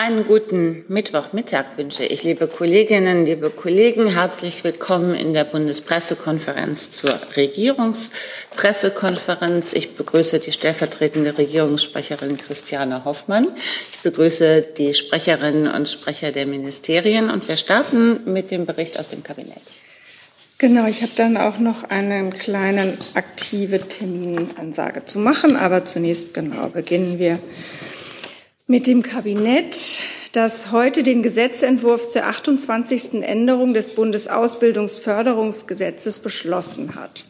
Einen guten Mittwochmittag wünsche ich, liebe Kolleginnen, liebe Kollegen. Herzlich willkommen in der Bundespressekonferenz zur Regierungspressekonferenz. Ich begrüße die stellvertretende Regierungssprecherin Christiane Hoffmann. Ich begrüße die Sprecherinnen und Sprecher der Ministerien und wir starten mit dem Bericht aus dem Kabinett. Genau, ich habe dann auch noch einen kleinen aktive Terminansage zu machen, aber zunächst genau beginnen wir mit dem Kabinett, das heute den Gesetzentwurf zur 28. Änderung des Bundesausbildungsförderungsgesetzes beschlossen hat.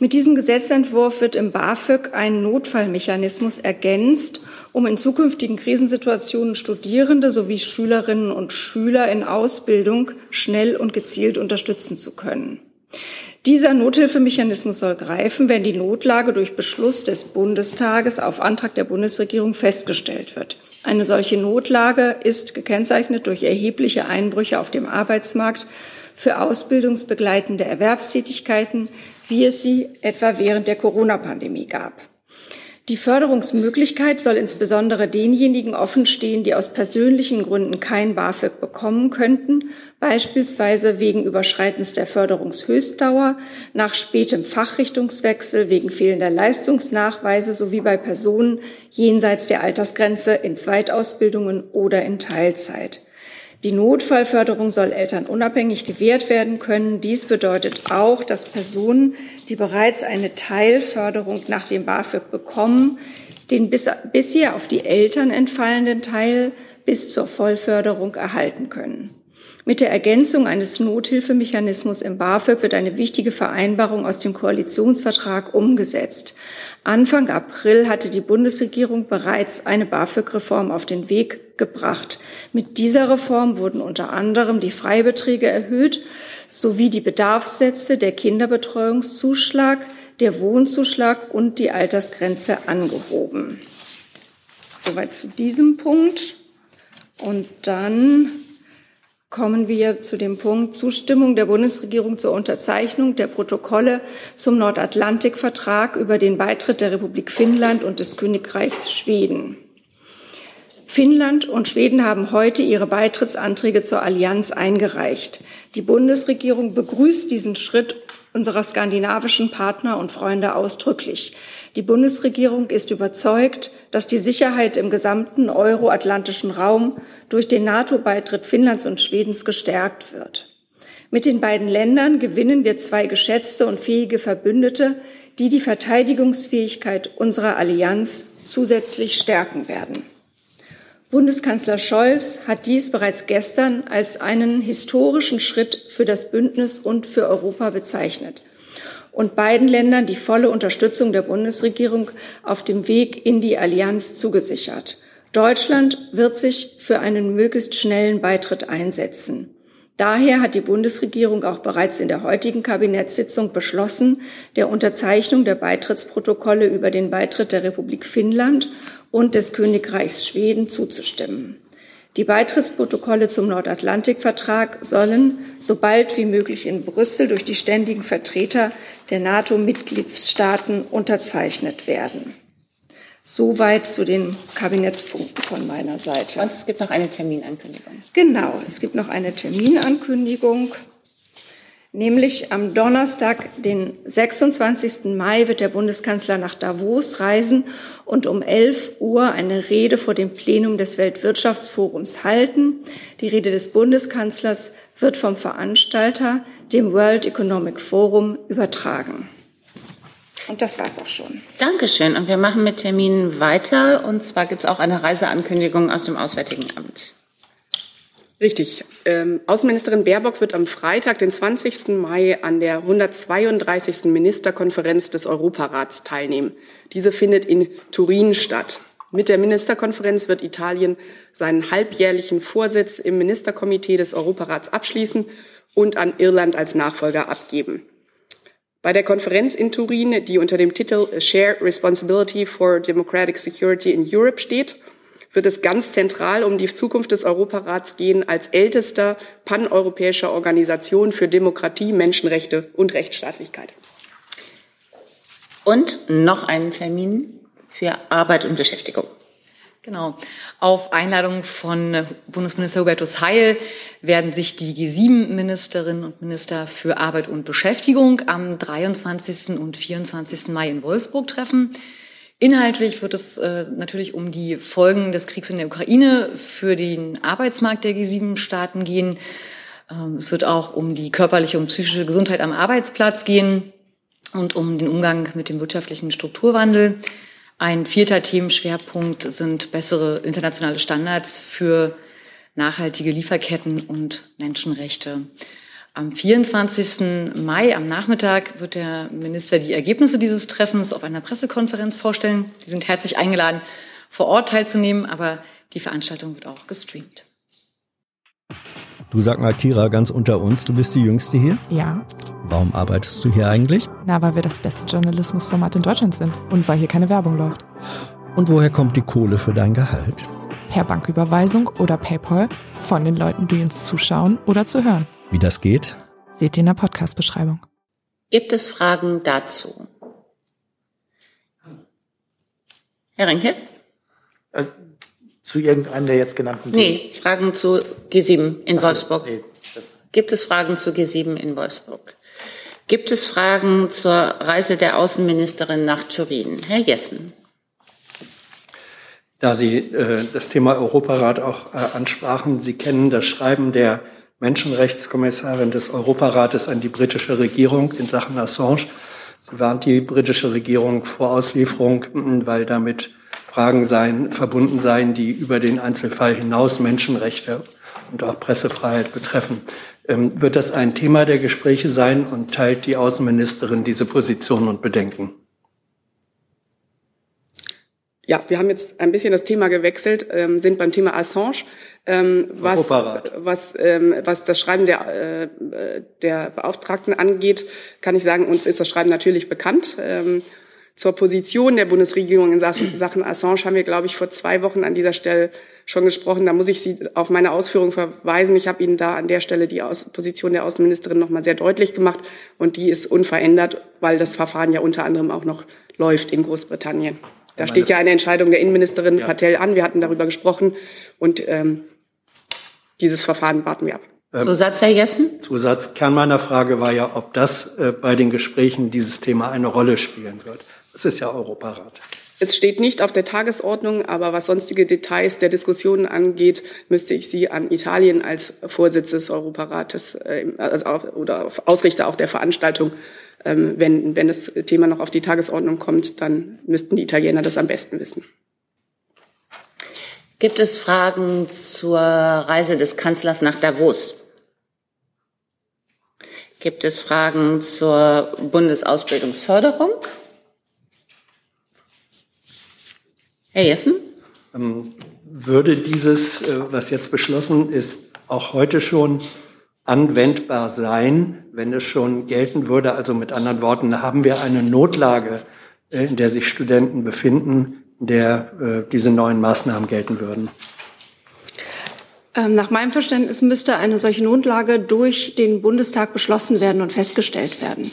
Mit diesem Gesetzentwurf wird im BAföG ein Notfallmechanismus ergänzt, um in zukünftigen Krisensituationen Studierende sowie Schülerinnen und Schüler in Ausbildung schnell und gezielt unterstützen zu können. Dieser Nothilfemechanismus soll greifen, wenn die Notlage durch Beschluss des Bundestages auf Antrag der Bundesregierung festgestellt wird. Eine solche Notlage ist gekennzeichnet durch erhebliche Einbrüche auf dem Arbeitsmarkt für ausbildungsbegleitende Erwerbstätigkeiten, wie es sie etwa während der Corona-Pandemie gab. Die Förderungsmöglichkeit soll insbesondere denjenigen offenstehen, die aus persönlichen Gründen kein BAföG bekommen könnten, beispielsweise wegen Überschreitens der Förderungshöchstdauer, nach spätem Fachrichtungswechsel, wegen fehlender Leistungsnachweise sowie bei Personen jenseits der Altersgrenze in Zweitausbildungen oder in Teilzeit. Die Notfallförderung soll Eltern unabhängig gewährt werden können. Dies bedeutet auch, dass Personen, die bereits eine Teilförderung nach dem BAföG bekommen, den bis, bisher auf die Eltern entfallenden Teil bis zur Vollförderung erhalten können. Mit der Ergänzung eines Nothilfemechanismus im BAföG wird eine wichtige Vereinbarung aus dem Koalitionsvertrag umgesetzt. Anfang April hatte die Bundesregierung bereits eine BAföG-Reform auf den Weg gebracht. Mit dieser Reform wurden unter anderem die Freibeträge erhöht sowie die Bedarfssätze der Kinderbetreuungszuschlag, der Wohnzuschlag und die Altersgrenze angehoben. Soweit zu diesem Punkt. Und dann kommen wir zu dem Punkt Zustimmung der Bundesregierung zur Unterzeichnung der Protokolle zum Nordatlantikvertrag über den Beitritt der Republik Finnland und des Königreichs Schweden. Finnland und Schweden haben heute ihre Beitrittsanträge zur Allianz eingereicht. Die Bundesregierung begrüßt diesen Schritt unserer skandinavischen Partner und Freunde ausdrücklich. Die Bundesregierung ist überzeugt, dass die Sicherheit im gesamten euroatlantischen Raum durch den NATO-Beitritt Finnlands und Schwedens gestärkt wird. Mit den beiden Ländern gewinnen wir zwei geschätzte und fähige Verbündete, die die Verteidigungsfähigkeit unserer Allianz zusätzlich stärken werden. Bundeskanzler Scholz hat dies bereits gestern als einen historischen Schritt für das Bündnis und für Europa bezeichnet und beiden Ländern die volle Unterstützung der Bundesregierung auf dem Weg in die Allianz zugesichert. Deutschland wird sich für einen möglichst schnellen Beitritt einsetzen. Daher hat die Bundesregierung auch bereits in der heutigen Kabinettssitzung beschlossen, der Unterzeichnung der Beitrittsprotokolle über den Beitritt der Republik Finnland und des Königreichs Schweden zuzustimmen. Die Beitrittsprotokolle zum Nordatlantikvertrag sollen so bald wie möglich in Brüssel durch die ständigen Vertreter der NATO-Mitgliedstaaten unterzeichnet werden. Soweit zu den Kabinettspunkten von meiner Seite. Und es gibt noch eine Terminankündigung. Genau, es gibt noch eine Terminankündigung. Nämlich am Donnerstag, den 26. Mai, wird der Bundeskanzler nach Davos reisen und um 11 Uhr eine Rede vor dem Plenum des Weltwirtschaftsforums halten. Die Rede des Bundeskanzlers wird vom Veranstalter, dem World Economic Forum, übertragen. Und das war's auch schon. Dankeschön. Und wir machen mit Terminen weiter. Und zwar gibt es auch eine Reiseankündigung aus dem Auswärtigen Amt. Richtig. Ähm, Außenministerin Baerbock wird am Freitag, den 20. Mai, an der 132. Ministerkonferenz des Europarats teilnehmen. Diese findet in Turin statt. Mit der Ministerkonferenz wird Italien seinen halbjährlichen Vorsitz im Ministerkomitee des Europarats abschließen und an Irland als Nachfolger abgeben. Bei der Konferenz in Turin, die unter dem Titel Share Responsibility for Democratic Security in Europe steht, wird es ganz zentral um die Zukunft des Europarats gehen als ältester paneuropäischer Organisation für Demokratie, Menschenrechte und Rechtsstaatlichkeit. Und noch einen Termin für Arbeit und Beschäftigung. Genau. Auf Einladung von Bundesminister Hubertus Heil werden sich die G7-Ministerinnen und Minister für Arbeit und Beschäftigung am 23. und 24. Mai in Wolfsburg treffen. Inhaltlich wird es äh, natürlich um die Folgen des Kriegs in der Ukraine für den Arbeitsmarkt der G7-Staaten gehen. Ähm, es wird auch um die körperliche und psychische Gesundheit am Arbeitsplatz gehen und um den Umgang mit dem wirtschaftlichen Strukturwandel. Ein vierter Themenschwerpunkt sind bessere internationale Standards für nachhaltige Lieferketten und Menschenrechte. Am 24. Mai am Nachmittag wird der Minister die Ergebnisse dieses Treffens auf einer Pressekonferenz vorstellen. Sie sind herzlich eingeladen, vor Ort teilzunehmen, aber die Veranstaltung wird auch gestreamt. Du sag mal, Kira, ganz unter uns, du bist die Jüngste hier? Ja. Warum arbeitest du hier eigentlich? Na, weil wir das beste Journalismusformat in Deutschland sind und weil hier keine Werbung läuft. Und woher kommt die Kohle für dein Gehalt? Per Banküberweisung oder PayPal von den Leuten, die uns zuschauen oder zu hören. Wie das geht? Seht ihr in der Podcast-Beschreibung. Gibt es Fragen dazu? Herr Renke? Äh, zu irgendeinem der jetzt genannten Nee, Fragen zu G7 in Achso, Wolfsburg. nee, Gibt es Fragen zu G7 in Wolfsburg? Gibt es Fragen zur Reise der Außenministerin nach Turin? Herr Jessen. Da Sie äh, das Thema Europarat auch äh, ansprachen, Sie kennen das Schreiben der Menschenrechtskommissarin des Europarates an die britische Regierung in Sachen Assange. Sie warnt die britische Regierung vor Auslieferung, weil damit Fragen seien, verbunden seien, die über den Einzelfall hinaus Menschenrechte und auch Pressefreiheit betreffen. Ähm, wird das ein Thema der Gespräche sein und teilt die Außenministerin diese Position und Bedenken? Ja, wir haben jetzt ein bisschen das Thema gewechselt, ähm, sind beim Thema Assange. Ähm, was, was, ähm, was das Schreiben der, äh, der Beauftragten angeht, kann ich sagen, uns ist das Schreiben natürlich bekannt. Ähm, zur Position der Bundesregierung in Sach- Sachen Assange haben wir, glaube ich, vor zwei Wochen an dieser Stelle schon gesprochen. Da muss ich Sie auf meine Ausführungen verweisen. Ich habe Ihnen da an der Stelle die Position der Außenministerin noch mal sehr deutlich gemacht und die ist unverändert, weil das Verfahren ja unter anderem auch noch läuft in Großbritannien. Da steht ja eine Entscheidung der Innenministerin Ja. Patel an. Wir hatten darüber gesprochen und ähm, dieses Verfahren warten wir ab. Zusatz, Herr Jessen? Zusatz. Kern meiner Frage war ja, ob das äh, bei den Gesprächen dieses Thema eine Rolle spielen wird. Das ist ja Europarat. Es steht nicht auf der Tagesordnung, aber was sonstige Details der Diskussionen angeht, müsste ich Sie an Italien als Vorsitz des Europarates äh, also auch, oder Ausrichter auch der Veranstaltung, ähm, wenn, wenn das Thema noch auf die Tagesordnung kommt, dann müssten die Italiener das am besten wissen. Gibt es Fragen zur Reise des Kanzlers nach Davos? Gibt es Fragen zur Bundesausbildungsförderung? Herr Jessen? Würde dieses, äh, was jetzt beschlossen ist, auch heute schon anwendbar sein, wenn es schon gelten würde? Also mit anderen Worten, haben wir eine Notlage, äh, in der sich Studenten befinden, in der äh, diese neuen Maßnahmen gelten würden? Ähm, Nach meinem Verständnis müsste eine solche Notlage durch den Bundestag beschlossen werden und festgestellt werden.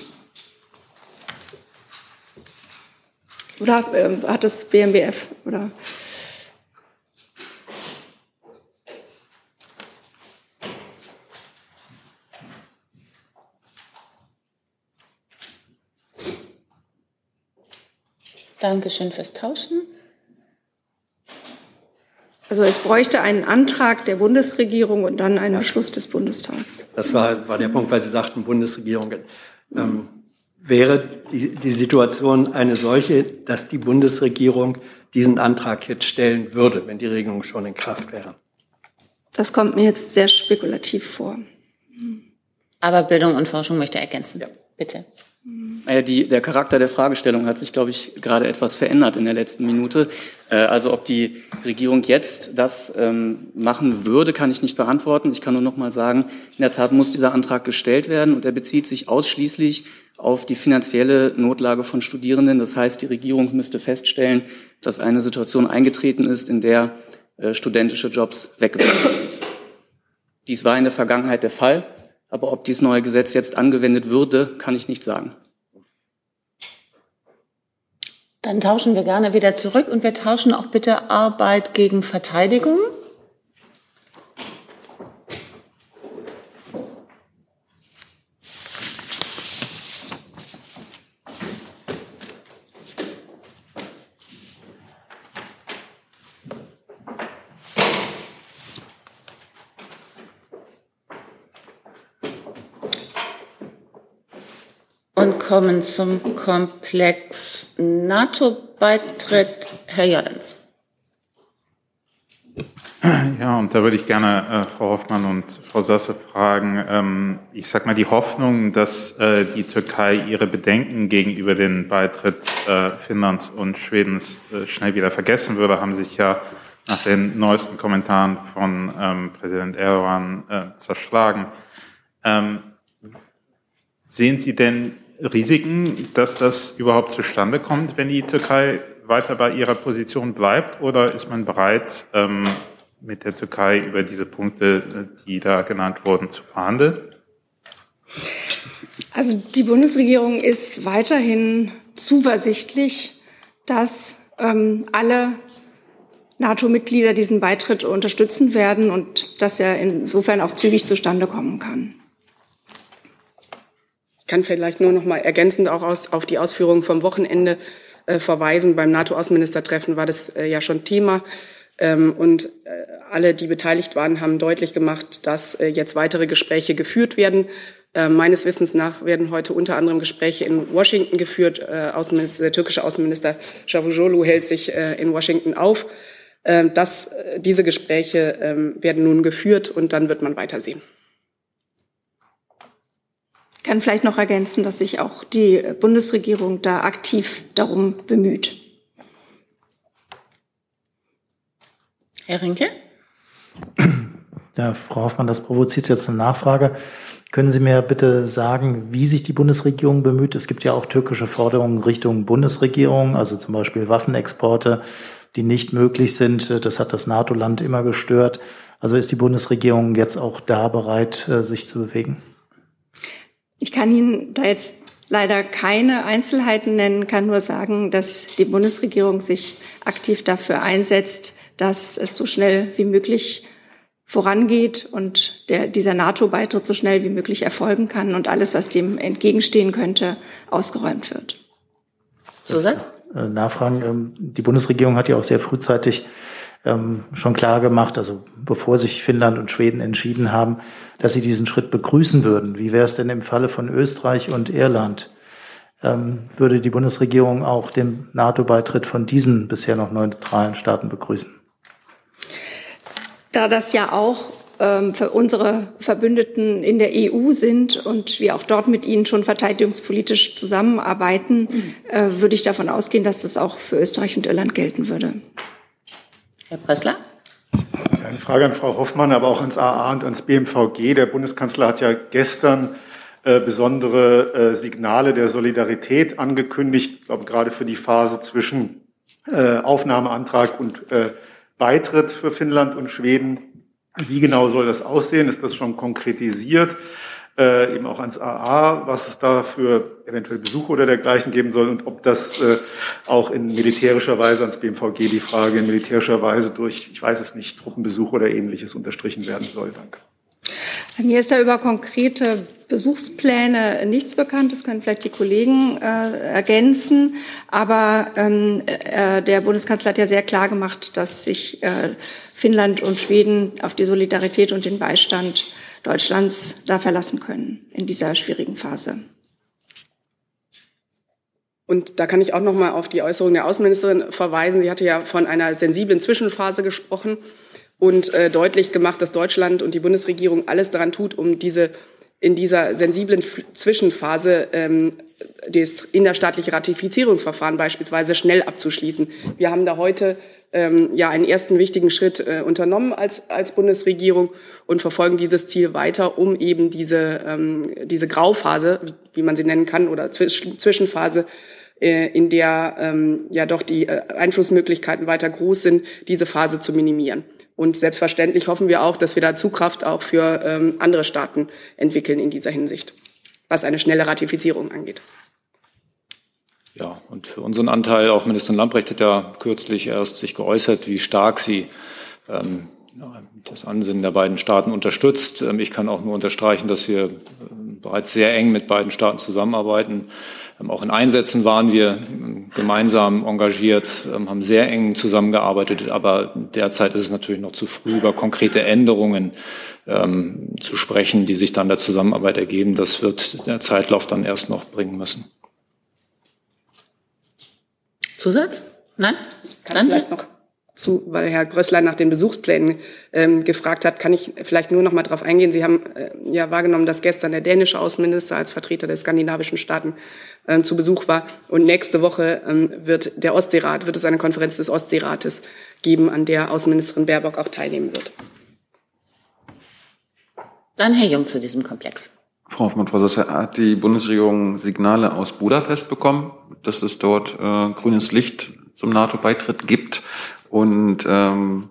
Oder ähm, hat das BMBF oder? Dankeschön fürs Tauschen. Also es bräuchte einen Antrag der Bundesregierung und dann einen Beschluss des Bundestags. Das war, war der Punkt, weil Sie sagten, Bundesregierung. Ähm, wäre die, die Situation eine solche, dass die Bundesregierung diesen Antrag jetzt stellen würde, wenn die Regelung schon in Kraft wäre? Das kommt mir jetzt sehr spekulativ vor. Aber Bildung und Forschung möchte ergänzen. Ja. Bitte. Naja, die, der Charakter der Fragestellung hat sich, glaube ich, gerade etwas verändert in der letzten Minute. Äh, also ob die Regierung jetzt das ähm, machen würde, kann ich nicht beantworten. Ich kann nur noch mal sagen, in der Tat muss dieser Antrag gestellt werden und er bezieht sich ausschließlich auf die finanzielle Notlage von Studierenden. Das heißt, die Regierung müsste feststellen, dass eine Situation eingetreten ist, in der äh, studentische Jobs weggefallen sind. Dies war in der Vergangenheit der Fall, aber ob dieses neue Gesetz jetzt angewendet würde, kann ich nicht sagen. Dann tauschen wir gerne wieder zurück und wir tauschen auch bitte Arbeit gegen Verteidigung. und kommen zum Komplex NATO-Beitritt. Herr Jadens. Ja, und da würde ich gerne äh, Frau Hoffmann und Frau Sasse fragen. Ähm, ich sage mal, die Hoffnung, dass äh, die Türkei ihre Bedenken gegenüber dem Beitritt äh, Finnlands und Schwedens äh, schnell wieder vergessen würde, haben sich ja nach den neuesten Kommentaren von ähm, Präsident Erdogan äh, zerschlagen. Ähm, sehen Sie denn Risiken, dass das überhaupt zustande kommt, wenn die Türkei weiter bei ihrer Position bleibt? Oder ist man bereit, ähm, mit der Türkei über diese Punkte, die da genannt wurden, zu verhandeln? Also die Bundesregierung ist weiterhin zuversichtlich, dass ähm, alle NATO-Mitglieder diesen Beitritt unterstützen werden und dass er insofern auch zügig zustande kommen kann kann vielleicht nur noch mal ergänzend auch aus, auf die Ausführungen vom Wochenende äh, verweisen. Beim NATO-Außenministertreffen war das äh, ja schon Thema. Ähm, und äh, alle, die beteiligt waren, haben deutlich gemacht, dass äh, jetzt weitere Gespräche geführt werden. Äh, meines Wissens nach werden heute unter anderem Gespräche in Washington geführt. Äh, Außenminister, der türkische Außenminister Cavusoglu hält sich in Washington auf. Ähm, dass diese Gespräche ähm, werden nun geführt und dann wird man weitersehen. Ich kann vielleicht noch ergänzen, dass sich auch die Bundesregierung da aktiv darum bemüht. Herr Rinke? Ja, Frau Hoffmann, das provoziert jetzt eine Nachfrage. Können Sie mir bitte sagen, wie sich die Bundesregierung bemüht? Es gibt ja auch türkische Forderungen Richtung Bundesregierung, also zum Beispiel Waffenexporte, die nicht möglich sind. Das hat das NATO-Land immer gestört. Also ist die Bundesregierung jetzt auch da bereit, sich zu bewegen? Ich kann Ihnen da jetzt leider keine Einzelheiten nennen, kann nur sagen, dass die Bundesregierung sich aktiv dafür einsetzt, dass es so schnell wie möglich vorangeht und der, dieser NATO-Beitritt so schnell wie möglich erfolgen kann und alles, was dem entgegenstehen könnte, ausgeräumt wird. Zusatz? Äh, nachfragen. Ähm, die Bundesregierung hat ja auch sehr frühzeitig ähm, schon klar gemacht, also bevor sich Finnland und Schweden entschieden haben, dass sie diesen Schritt begrüßen würden. Wie wäre es denn im Falle von Österreich und Irland? Ähm, würde die Bundesregierung auch den NATO-Beitritt von diesen bisher noch neutralen Staaten begrüßen? Da das ja auch ähm, für unsere Verbündeten in der EU sind und wir auch dort mit ihnen schon verteidigungspolitisch zusammenarbeiten, äh, würde ich davon ausgehen, dass das auch für Österreich und Irland gelten würde. Herr Pressler? Eine Frage an Frau Hoffmann, aber auch ans AA und ans BMVG. Der Bundeskanzler hat ja gestern äh, besondere äh, Signale der Solidarität angekündigt, glaube gerade für die Phase zwischen äh, Aufnahmeantrag und äh, Beitritt für Finnland und Schweden. Wie genau soll das aussehen? Ist das schon konkretisiert? Äh, eben auch ans AA, was es da für eventuell Besuche oder dergleichen geben soll und ob das äh, auch in militärischer Weise ans BMVG die Frage in militärischer Weise durch, ich weiß es nicht, Truppenbesuche oder ähnliches unterstrichen werden soll. Danke. Mir ist da über konkrete Besuchspläne nichts bekannt. Das können vielleicht die Kollegen äh, ergänzen. Aber ähm, äh, der Bundeskanzler hat ja sehr klar gemacht, dass sich äh, Finnland und Schweden auf die Solidarität und den Beistand Deutschlands da verlassen können in dieser schwierigen Phase. Und da kann ich auch noch mal auf die Äußerung der Außenministerin verweisen. Sie hatte ja von einer sensiblen Zwischenphase gesprochen und äh, deutlich gemacht, dass Deutschland und die Bundesregierung alles daran tut, um diese in dieser sensiblen Zwischenphase ähm, das innerstaatliche Ratifizierungsverfahren beispielsweise schnell abzuschließen. Wir haben da heute ähm, ja einen ersten wichtigen Schritt äh, unternommen als, als Bundesregierung und verfolgen dieses Ziel weiter, um eben diese, ähm, diese Grauphase, wie man sie nennen kann, oder Zwisch Zwischenphase, äh, in der ähm, ja doch die äh, Einflussmöglichkeiten weiter groß sind, diese Phase zu minimieren. Und selbstverständlich hoffen wir auch, dass wir da Zugkraft auch für ähm, andere Staaten entwickeln in dieser Hinsicht, was eine schnelle Ratifizierung angeht. ja, und für unseren Anteil, auch Ministerin Lamprecht hat ja kürzlich erst sich geäußert, wie stark sie ähm, das Ansinnen der beiden Staaten unterstützt. Ähm, ich kann auch nur unterstreichen, dass wir bereits sehr eng mit beiden Staaten zusammenarbeiten. Ähm, auch in Einsätzen waren wir gemeinsam engagiert, haben sehr eng zusammengearbeitet. Aber derzeit ist es natürlich noch zu früh, über konkrete Änderungen ähm, zu sprechen, die sich dann der Zusammenarbeit ergeben. Das wird der Zeitlauf dann erst noch bringen müssen. Zusatz? Nein? Ich kann Dann vielleicht noch zu, weil Herr Grössler nach den Besuchsplänen ähm, gefragt hat, kann ich vielleicht nur noch mal darauf eingehen. Sie haben äh, ja wahrgenommen, dass gestern der dänische Außenminister als Vertreter der skandinavischen Staaten äh, zu Besuch war. Und nächste Woche ähm, wird der Ostseerat, wird es eine Konferenz des Ostseerates geben, an der Außenministerin Baerbock auch teilnehmen wird. Dann Herr Jung zu diesem Komplex. Frau Hoffmann, Frau Sasser, hat die Bundesregierung Signale aus Budapest bekommen, dass es dort äh, grünes Licht zum NATO-Beitritt gibt? Und ähm,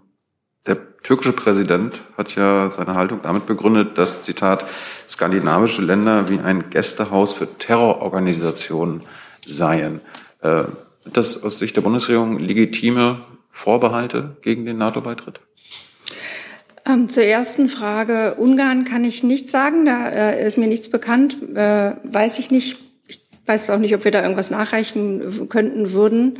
der türkische Präsident hat ja seine Haltung damit begründet, dass, Zitat, skandinavische Länder wie ein Gästehaus für Terrororganisationen seien. Äh, sind das aus Sicht der Bundesregierung legitime Vorbehalte gegen den NATO-Beitritt? Ähm, zur ersten Frage, Ungarn kann ich nichts sagen, da äh, ist mir nichts bekannt, äh, weiß ich nicht. Ich weiß auch nicht, ob wir da irgendwas nachreichen könnten würden.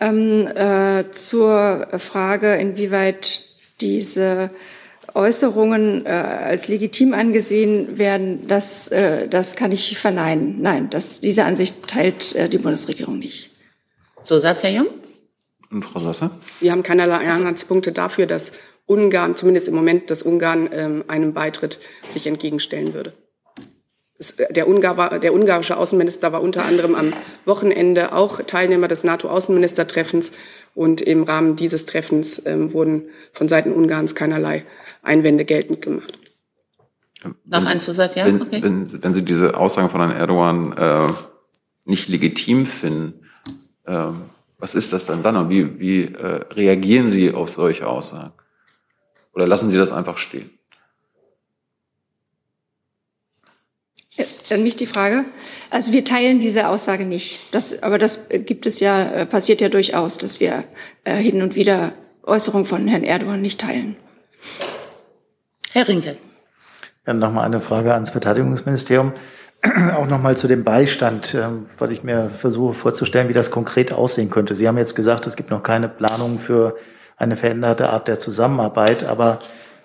Ähm, äh, zur Frage, inwieweit diese Äußerungen äh, als legitim angesehen werden, das, äh, das kann ich verneinen. Nein, das, diese Ansicht teilt äh, die Bundesregierung nicht. So, Satz, Herr Jung? Und Frau Sasser? Wir haben keinerlei Anhaltspunkte dafür, dass Ungarn, zumindest im Moment, dass Ungarn ähm, einem Beitritt sich entgegenstellen würde. Der, Ungar war, der ungarische Außenminister war unter anderem am Wochenende auch Teilnehmer des NATO-Außenministertreffens und im Rahmen dieses Treffens ähm, wurden von Seiten Ungarns keinerlei Einwände geltend gemacht. Noch ein Zusatz, ja? Wenn, okay. wenn, wenn Sie diese Aussagen von Herrn Erdogan äh, nicht legitim finden, äh, was ist das dann dann und wie, wie äh, reagieren Sie auf solche Aussagen? Oder lassen Sie das einfach stehen? An mich die Frage. Also wir teilen diese Aussage nicht. Das, aber das gibt es ja, äh, passiert ja durchaus, dass wir äh, hin und wieder Äußerungen von Herrn Erdogan nicht teilen. Herr Rinke. Ja, nochmal eine Frage ans Verteidigungsministerium. Auch nochmal zu dem Beistand, ähm, weil ich mir versuche vorzustellen, wie das konkret aussehen könnte. Sie haben jetzt gesagt, es gibt noch keine Planung für eine veränderte Art der Zusammenarbeit. Aber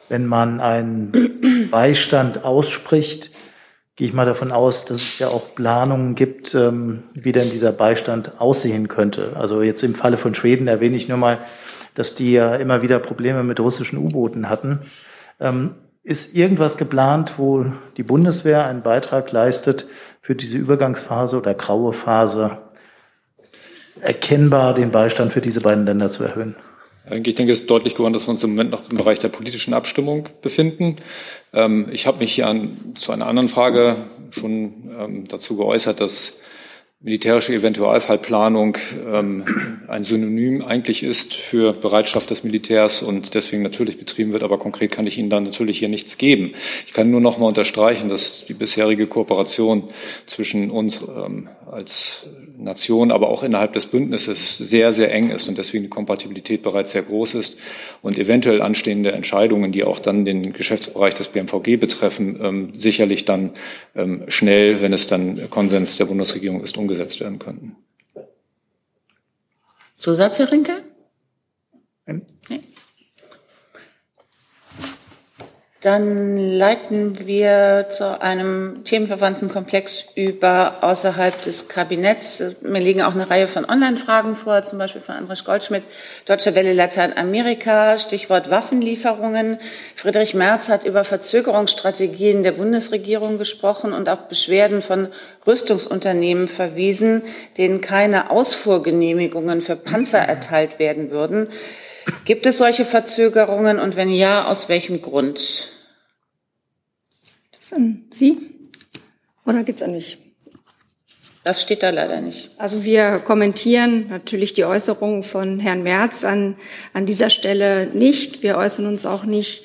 wenn man einen Beistand ausspricht, gehe ich mal davon aus, dass es ja auch Planungen gibt, ähm, wie denn dieser Beistand aussehen könnte. Also jetzt im Falle von Schweden erwähne ich nur mal, dass die ja immer wieder Probleme mit russischen U-Booten hatten. Ähm, ist irgendwas geplant, wo die Bundeswehr einen Beitrag leistet für diese Übergangsphase oder graue Phase, erkennbar den Beistand für diese beiden Länder zu erhöhen? Ich denke, es ist deutlich geworden, dass wir uns im Moment noch im Bereich der politischen Abstimmung befinden. Ähm, ich habe mich hier an, zu einer anderen Frage schon ähm, dazu geäußert, dass militärische Eventualfallplanung ähm, ein Synonym eigentlich ist für Bereitschaft des Militärs und deswegen natürlich betrieben wird. Aber konkret kann ich Ihnen da natürlich hier nichts geben. Ich kann nur noch mal unterstreichen, dass die bisherige Kooperation zwischen uns als Nation, aber auch innerhalb des Bündnisses sehr, sehr eng ist und deswegen die Kompatibilität bereits sehr groß ist und eventuell anstehende Entscheidungen, die auch dann den Geschäftsbereich des BMVG betreffen, ähm, sicherlich dann ähm, schnell, wenn es dann Konsens der Bundesregierung ist, umgesetzt werden könnten. Zusatz, Herr Rinke? Nee. Dann leiten wir zu einem themenverwandten Komplex über außerhalb des Kabinetts. Mir liegen auch eine Reihe von Online-Fragen vor, zum Beispiel von Andras Goldschmidt, Deutsche Welle Lateinamerika, Stichwort Waffenlieferungen. Friedrich Merz hat über Verzögerungsstrategien der Bundesregierung gesprochen und auf Beschwerden von Rüstungsunternehmen verwiesen, denen keine Ausfuhrgenehmigungen für Panzer erteilt werden würden. Gibt es solche Verzögerungen und wenn ja, aus welchem Grund? Das an Sie oder gibt es an mich? Das steht da leider nicht. Also wir kommentieren natürlich die Äußerungen von Herrn Merz an, an dieser Stelle nicht. Wir äußern uns auch nicht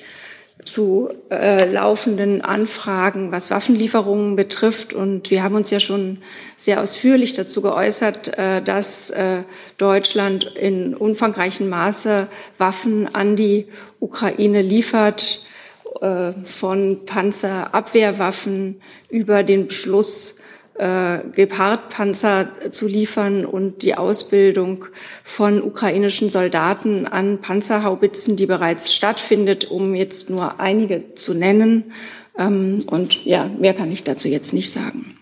zu äh, laufenden Anfragen, was Waffenlieferungen betrifft. Und wir haben uns ja schon sehr ausführlich dazu geäußert, äh, dass äh, Deutschland in umfangreichem Maße Waffen an die Ukraine liefert, äh, von Panzerabwehrwaffen über den Beschluss äh, Gepard-Panzer zu liefern und die Ausbildung von ukrainischen Soldaten an Panzerhaubitzen, die bereits stattfindet, um jetzt nur einige zu nennen. Ähm, und ja, mehr kann ich dazu jetzt nicht sagen.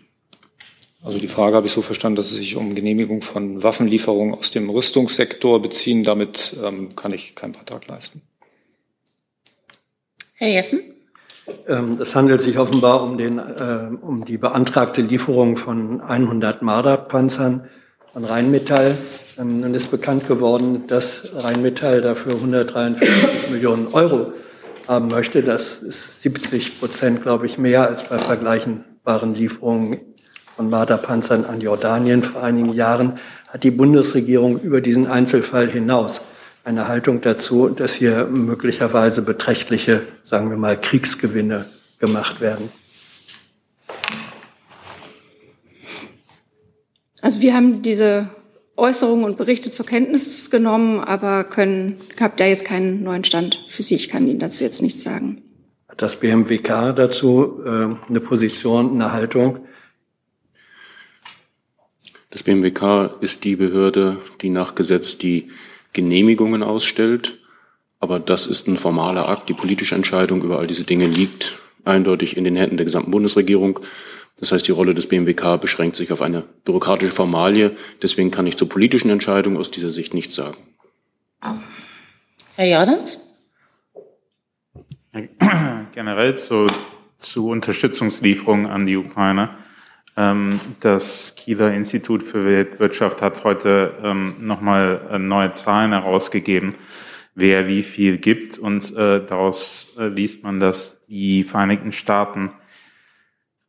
Also die Frage habe ich so verstanden, dass es sich um Genehmigung von Waffenlieferungen aus dem Rüstungssektor beziehen. Damit ähm, kann ich keinen Beitrag leisten. Herr Jessen? Ähm, es handelt sich offenbar um, den, äh, um die beantragte Lieferung von 100 Marder-Panzern von Rheinmetall. Ähm, nun ist bekannt geworden, dass Rheinmetall dafür 143 Millionen Euro haben möchte. Das ist 70 Prozent, glaube ich, mehr als bei vergleichbaren Lieferungen von Marder-Panzern an Jordanien vor einigen Jahren. Hat die Bundesregierung über diesen Einzelfall hinaus eine Haltung dazu, dass hier möglicherweise beträchtliche, sagen wir mal, Kriegsgewinne gemacht werden? Also wir haben diese Äußerungen und Berichte zur Kenntnis genommen, aber können, habe da jetzt keinen neuen Stand für Sie. Ich kann Ihnen dazu jetzt nichts sagen. Hat das BMWK dazu äh, eine Position, eine Haltung? Das BMWK ist die Behörde, die nach Gesetz die Genehmigungen ausstellt. Aber das ist ein formaler Akt. Die politische Entscheidung über all diese Dinge liegt eindeutig in den Händen der gesamten Bundesregierung. Das heißt, die Rolle des BMWK beschränkt sich auf eine bürokratische Formalie. Deswegen kann ich zur politischen Entscheidung aus dieser Sicht nichts sagen. Herr Jordans? Generell zu, zu Unterstützungslieferungen an die Ukraine. Ähm, das Kieler Institut für Weltwirtschaft hat heute ähm, nochmal äh, neue Zahlen herausgegeben, wer wie viel gibt. Und äh, daraus äh, liest man, dass die Vereinigten Staaten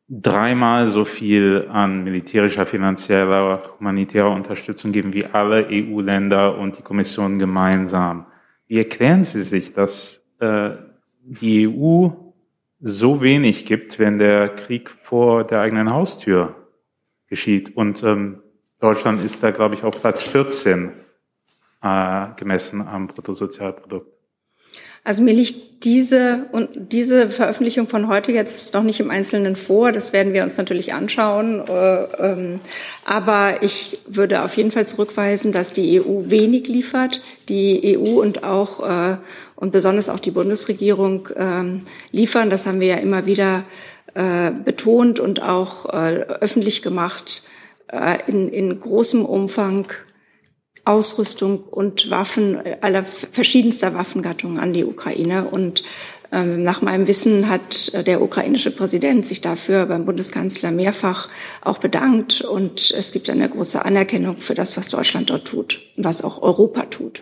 dreimal so viel an militärischer, finanzieller, humanitärer Unterstützung geben wie alle EU-Länder und die Kommission gemeinsam. Wie erklären Sie sich, dass die EU so wenig gibt, wenn der Krieg vor der eigenen Haustür geschieht. Und ähm, Deutschland ist da, glaube ich, auf Platz 14 äh, gemessen am Bruttosozialprodukt. Also mir liegt diese und diese Veröffentlichung von heute jetzt noch nicht im Einzelnen vor. Das werden wir uns natürlich anschauen. Äh, ähm, aber ich würde auf jeden Fall zurückweisen, dass die EU wenig liefert. Die EU und auch äh, und besonders auch die Bundesregierung ähm, liefern. Das haben wir ja immer wieder äh, betont und auch öffentlich gemacht in, in großem Umfang Ausrüstung und Waffen aller verschiedenster Waffengattungen an die Ukraine. Und ähm, nach meinem Wissen hat äh, der ukrainische Präsident sich dafür beim Bundeskanzler mehrfach auch bedankt. Und es gibt eine große Anerkennung für das, was Deutschland dort tut und was auch Europa tut.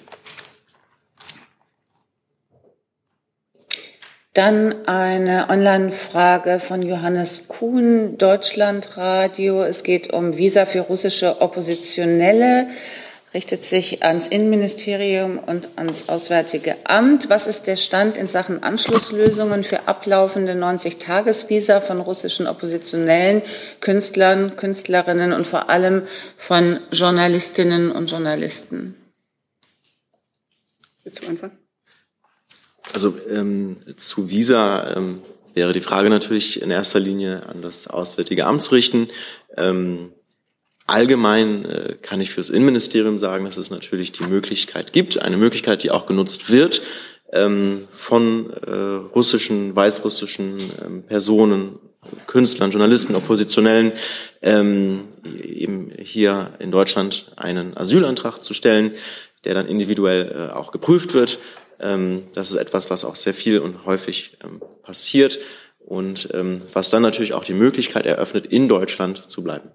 Dann eine Online-Frage von Johannes Kuhn, Deutschlandradio. Es geht um Visa für russische Oppositionelle richtet sich ans Innenministerium und ans Auswärtige Amt. Was ist der Stand in Sachen Anschlusslösungen für ablaufende 90-Tages-Visa von russischen Oppositionellen, Künstlern, Künstlerinnen und vor allem von Journalistinnen und Journalisten? Willst du anfangen? Also ähm, zu Visa ähm, wäre die Frage natürlich in erster Linie an das Auswärtige Amt zu richten. Ähm, Allgemein äh, kann ich fürs Innenministerium sagen, dass es natürlich die Möglichkeit gibt, eine Möglichkeit, die auch genutzt wird, ähm, von äh, russischen, weißrussischen ähm, Personen, Künstlern, Journalisten, Oppositionellen, ähm, eben hier in Deutschland einen Asylantrag zu stellen, der dann individuell äh, auch geprüft wird. Das ist etwas, was auch sehr viel und häufig passiert und was dann natürlich auch die Möglichkeit eröffnet, in Deutschland zu bleiben.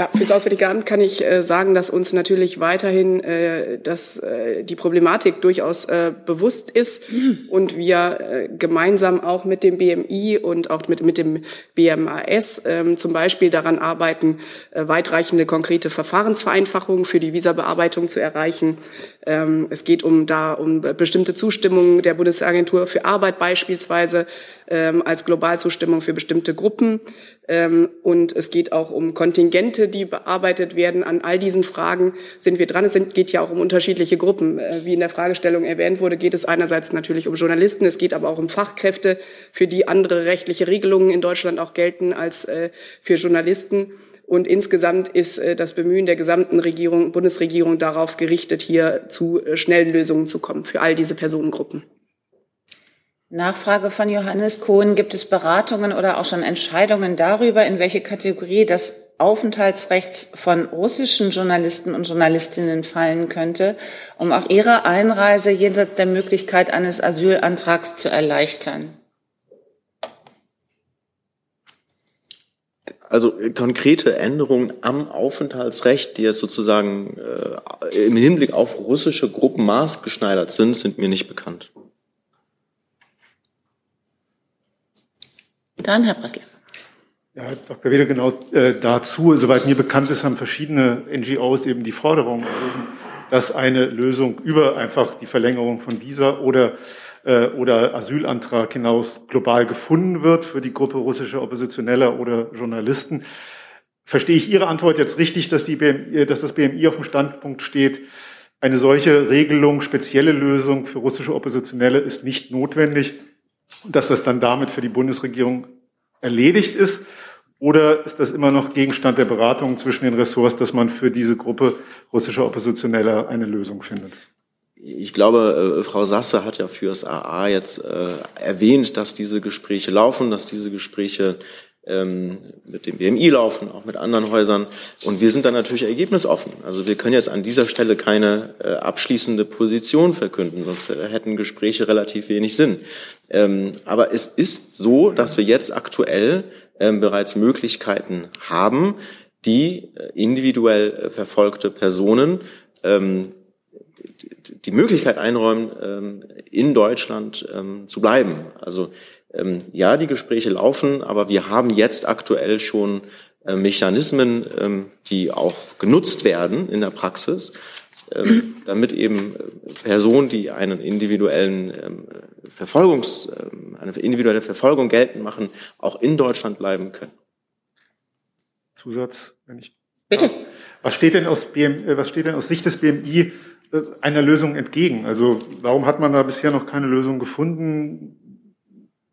Ja, fürs Auswärtige Amt kann ich äh, sagen, dass uns natürlich weiterhin äh, dass, äh, die Problematik durchaus äh, bewusst ist und wir äh, gemeinsam auch mit dem BMI und auch mit, mit dem BMAS äh, zum Beispiel daran arbeiten, äh, weitreichende konkrete Verfahrensvereinfachungen für die Visabearbeitung zu erreichen. Ähm, es geht um da um bestimmte Zustimmungen der Bundesagentur für Arbeit beispielsweise ähm, als Globalzustimmung für bestimmte Gruppen. Ähm, und es geht auch um Kontingente, die bearbeitet werden. An all diesen Fragen sind wir dran. Es sind, geht ja auch um unterschiedliche Gruppen. Äh, wie in der Fragestellung erwähnt wurde, geht es einerseits natürlich um Journalisten, es geht aber auch um Fachkräfte, für die andere rechtliche Regelungen in Deutschland auch gelten als äh, für Journalisten. Und insgesamt ist äh, das Bemühen der gesamten Regierung, Bundesregierung darauf gerichtet, hier zu schnellen Lösungen zu kommen für all diese Personengruppen. Nachfrage von Johannes Kohn. Gibt es Beratungen oder auch schon Entscheidungen darüber, in welche Kategorie das Aufenthaltsrechts von russischen Journalisten und Journalistinnen fallen könnte, um auch ihre Einreise jenseits der Möglichkeit eines Asylantrags zu erleichtern? Also konkrete Änderungen am Aufenthaltsrecht, die jetzt sozusagen äh, im Hinblick auf russische Gruppen maßgeschneidert sind, sind mir nicht bekannt. Dann Herr Bressler. Ja, Dr. Weder, genau äh, dazu, soweit mir bekannt ist, haben verschiedene NGOs eben die Forderung erhoben, dass eine Lösung über einfach die Verlängerung von Visa oder, äh, oder Asylantrag hinaus global gefunden wird für die Gruppe russischer Oppositioneller oder Journalisten. Verstehe ich Ihre Antwort jetzt richtig, dass, die BMI, dass das BMI auf dem Standpunkt steht, eine solche Regelung, spezielle Lösung für russische Oppositionelle ist nicht notwendig dass das dann damit für die Bundesregierung erledigt ist? Oder ist das immer noch Gegenstand der Beratungen zwischen den Ressorts, dass man für diese Gruppe russischer Oppositioneller eine Lösung findet? Ich glaube, äh, Frau Sasse hat ja fürs AA jetzt äh, erwähnt, dass diese Gespräche laufen, dass diese Gespräche ähm, mit dem BMI laufen, auch mit anderen Häusern. Und wir sind dann natürlich ergebnisoffen. Also wir können jetzt an dieser Stelle keine äh, abschließende Position verkünden, sonst äh, hätten Gespräche relativ wenig Sinn. Ähm, aber es ist so, dass wir jetzt aktuell ähm, bereits Möglichkeiten haben, die äh, individuell verfolgte Personen ähm, die Möglichkeit einräumen, ähm, in Deutschland ähm, zu bleiben. Also ähm, ja, die Gespräche laufen, aber wir haben jetzt aktuell schon äh, Mechanismen, die auch genutzt werden in der Praxis, damit eben äh, Personen, die einen individuellen Verfolgungs, eine individuelle Verfolgung geltend machen, auch in Deutschland bleiben können. Zusatz, wenn ich. Bitte. Was steht denn aus BM, äh, was steht denn aus Sicht des BMI einer Lösung entgegen? Also warum hat man da bisher noch keine Lösung gefunden?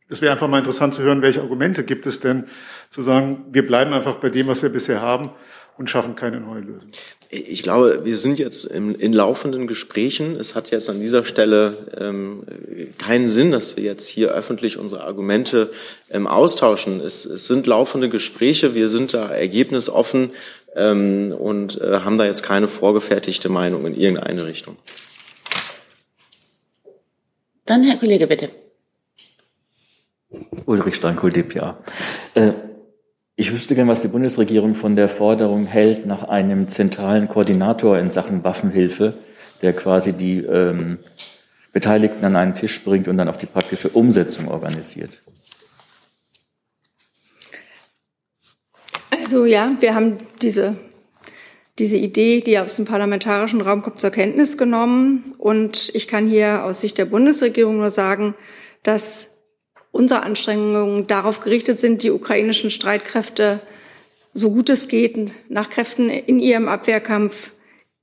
Es wäre einfach mal interessant zu hören, welche Argumente gibt es denn, zu sagen, wir bleiben einfach bei dem, was wir bisher haben und schaffen keine neue Lösung. Ich glaube, wir sind jetzt in, in laufenden Gesprächen. Es hat jetzt an dieser Stelle ähm, keinen Sinn, dass wir jetzt hier öffentlich unsere Argumente ähm, austauschen. Es, es sind laufende Gespräche. Wir sind da ergebnisoffen ähm, und äh, haben da jetzt keine vorgefertigte Meinung in irgendeine Richtung. Dann Herr Kollege, bitte. Ulrich Steinkohl, DPA. Äh, ich wüsste gern, was die Bundesregierung von der Forderung hält nach einem zentralen Koordinator in Sachen Waffenhilfe, der quasi die ähm, Beteiligten an einen Tisch bringt und dann auch die praktische Umsetzung organisiert. Also ja, wir haben diese, diese Idee, die aus dem parlamentarischen Raum kommt, zur Kenntnis genommen. Und ich kann hier aus Sicht der Bundesregierung nur sagen, dass unsere Anstrengungen darauf gerichtet sind, die ukrainischen Streitkräfte so gut es geht nach Kräften in ihrem Abwehrkampf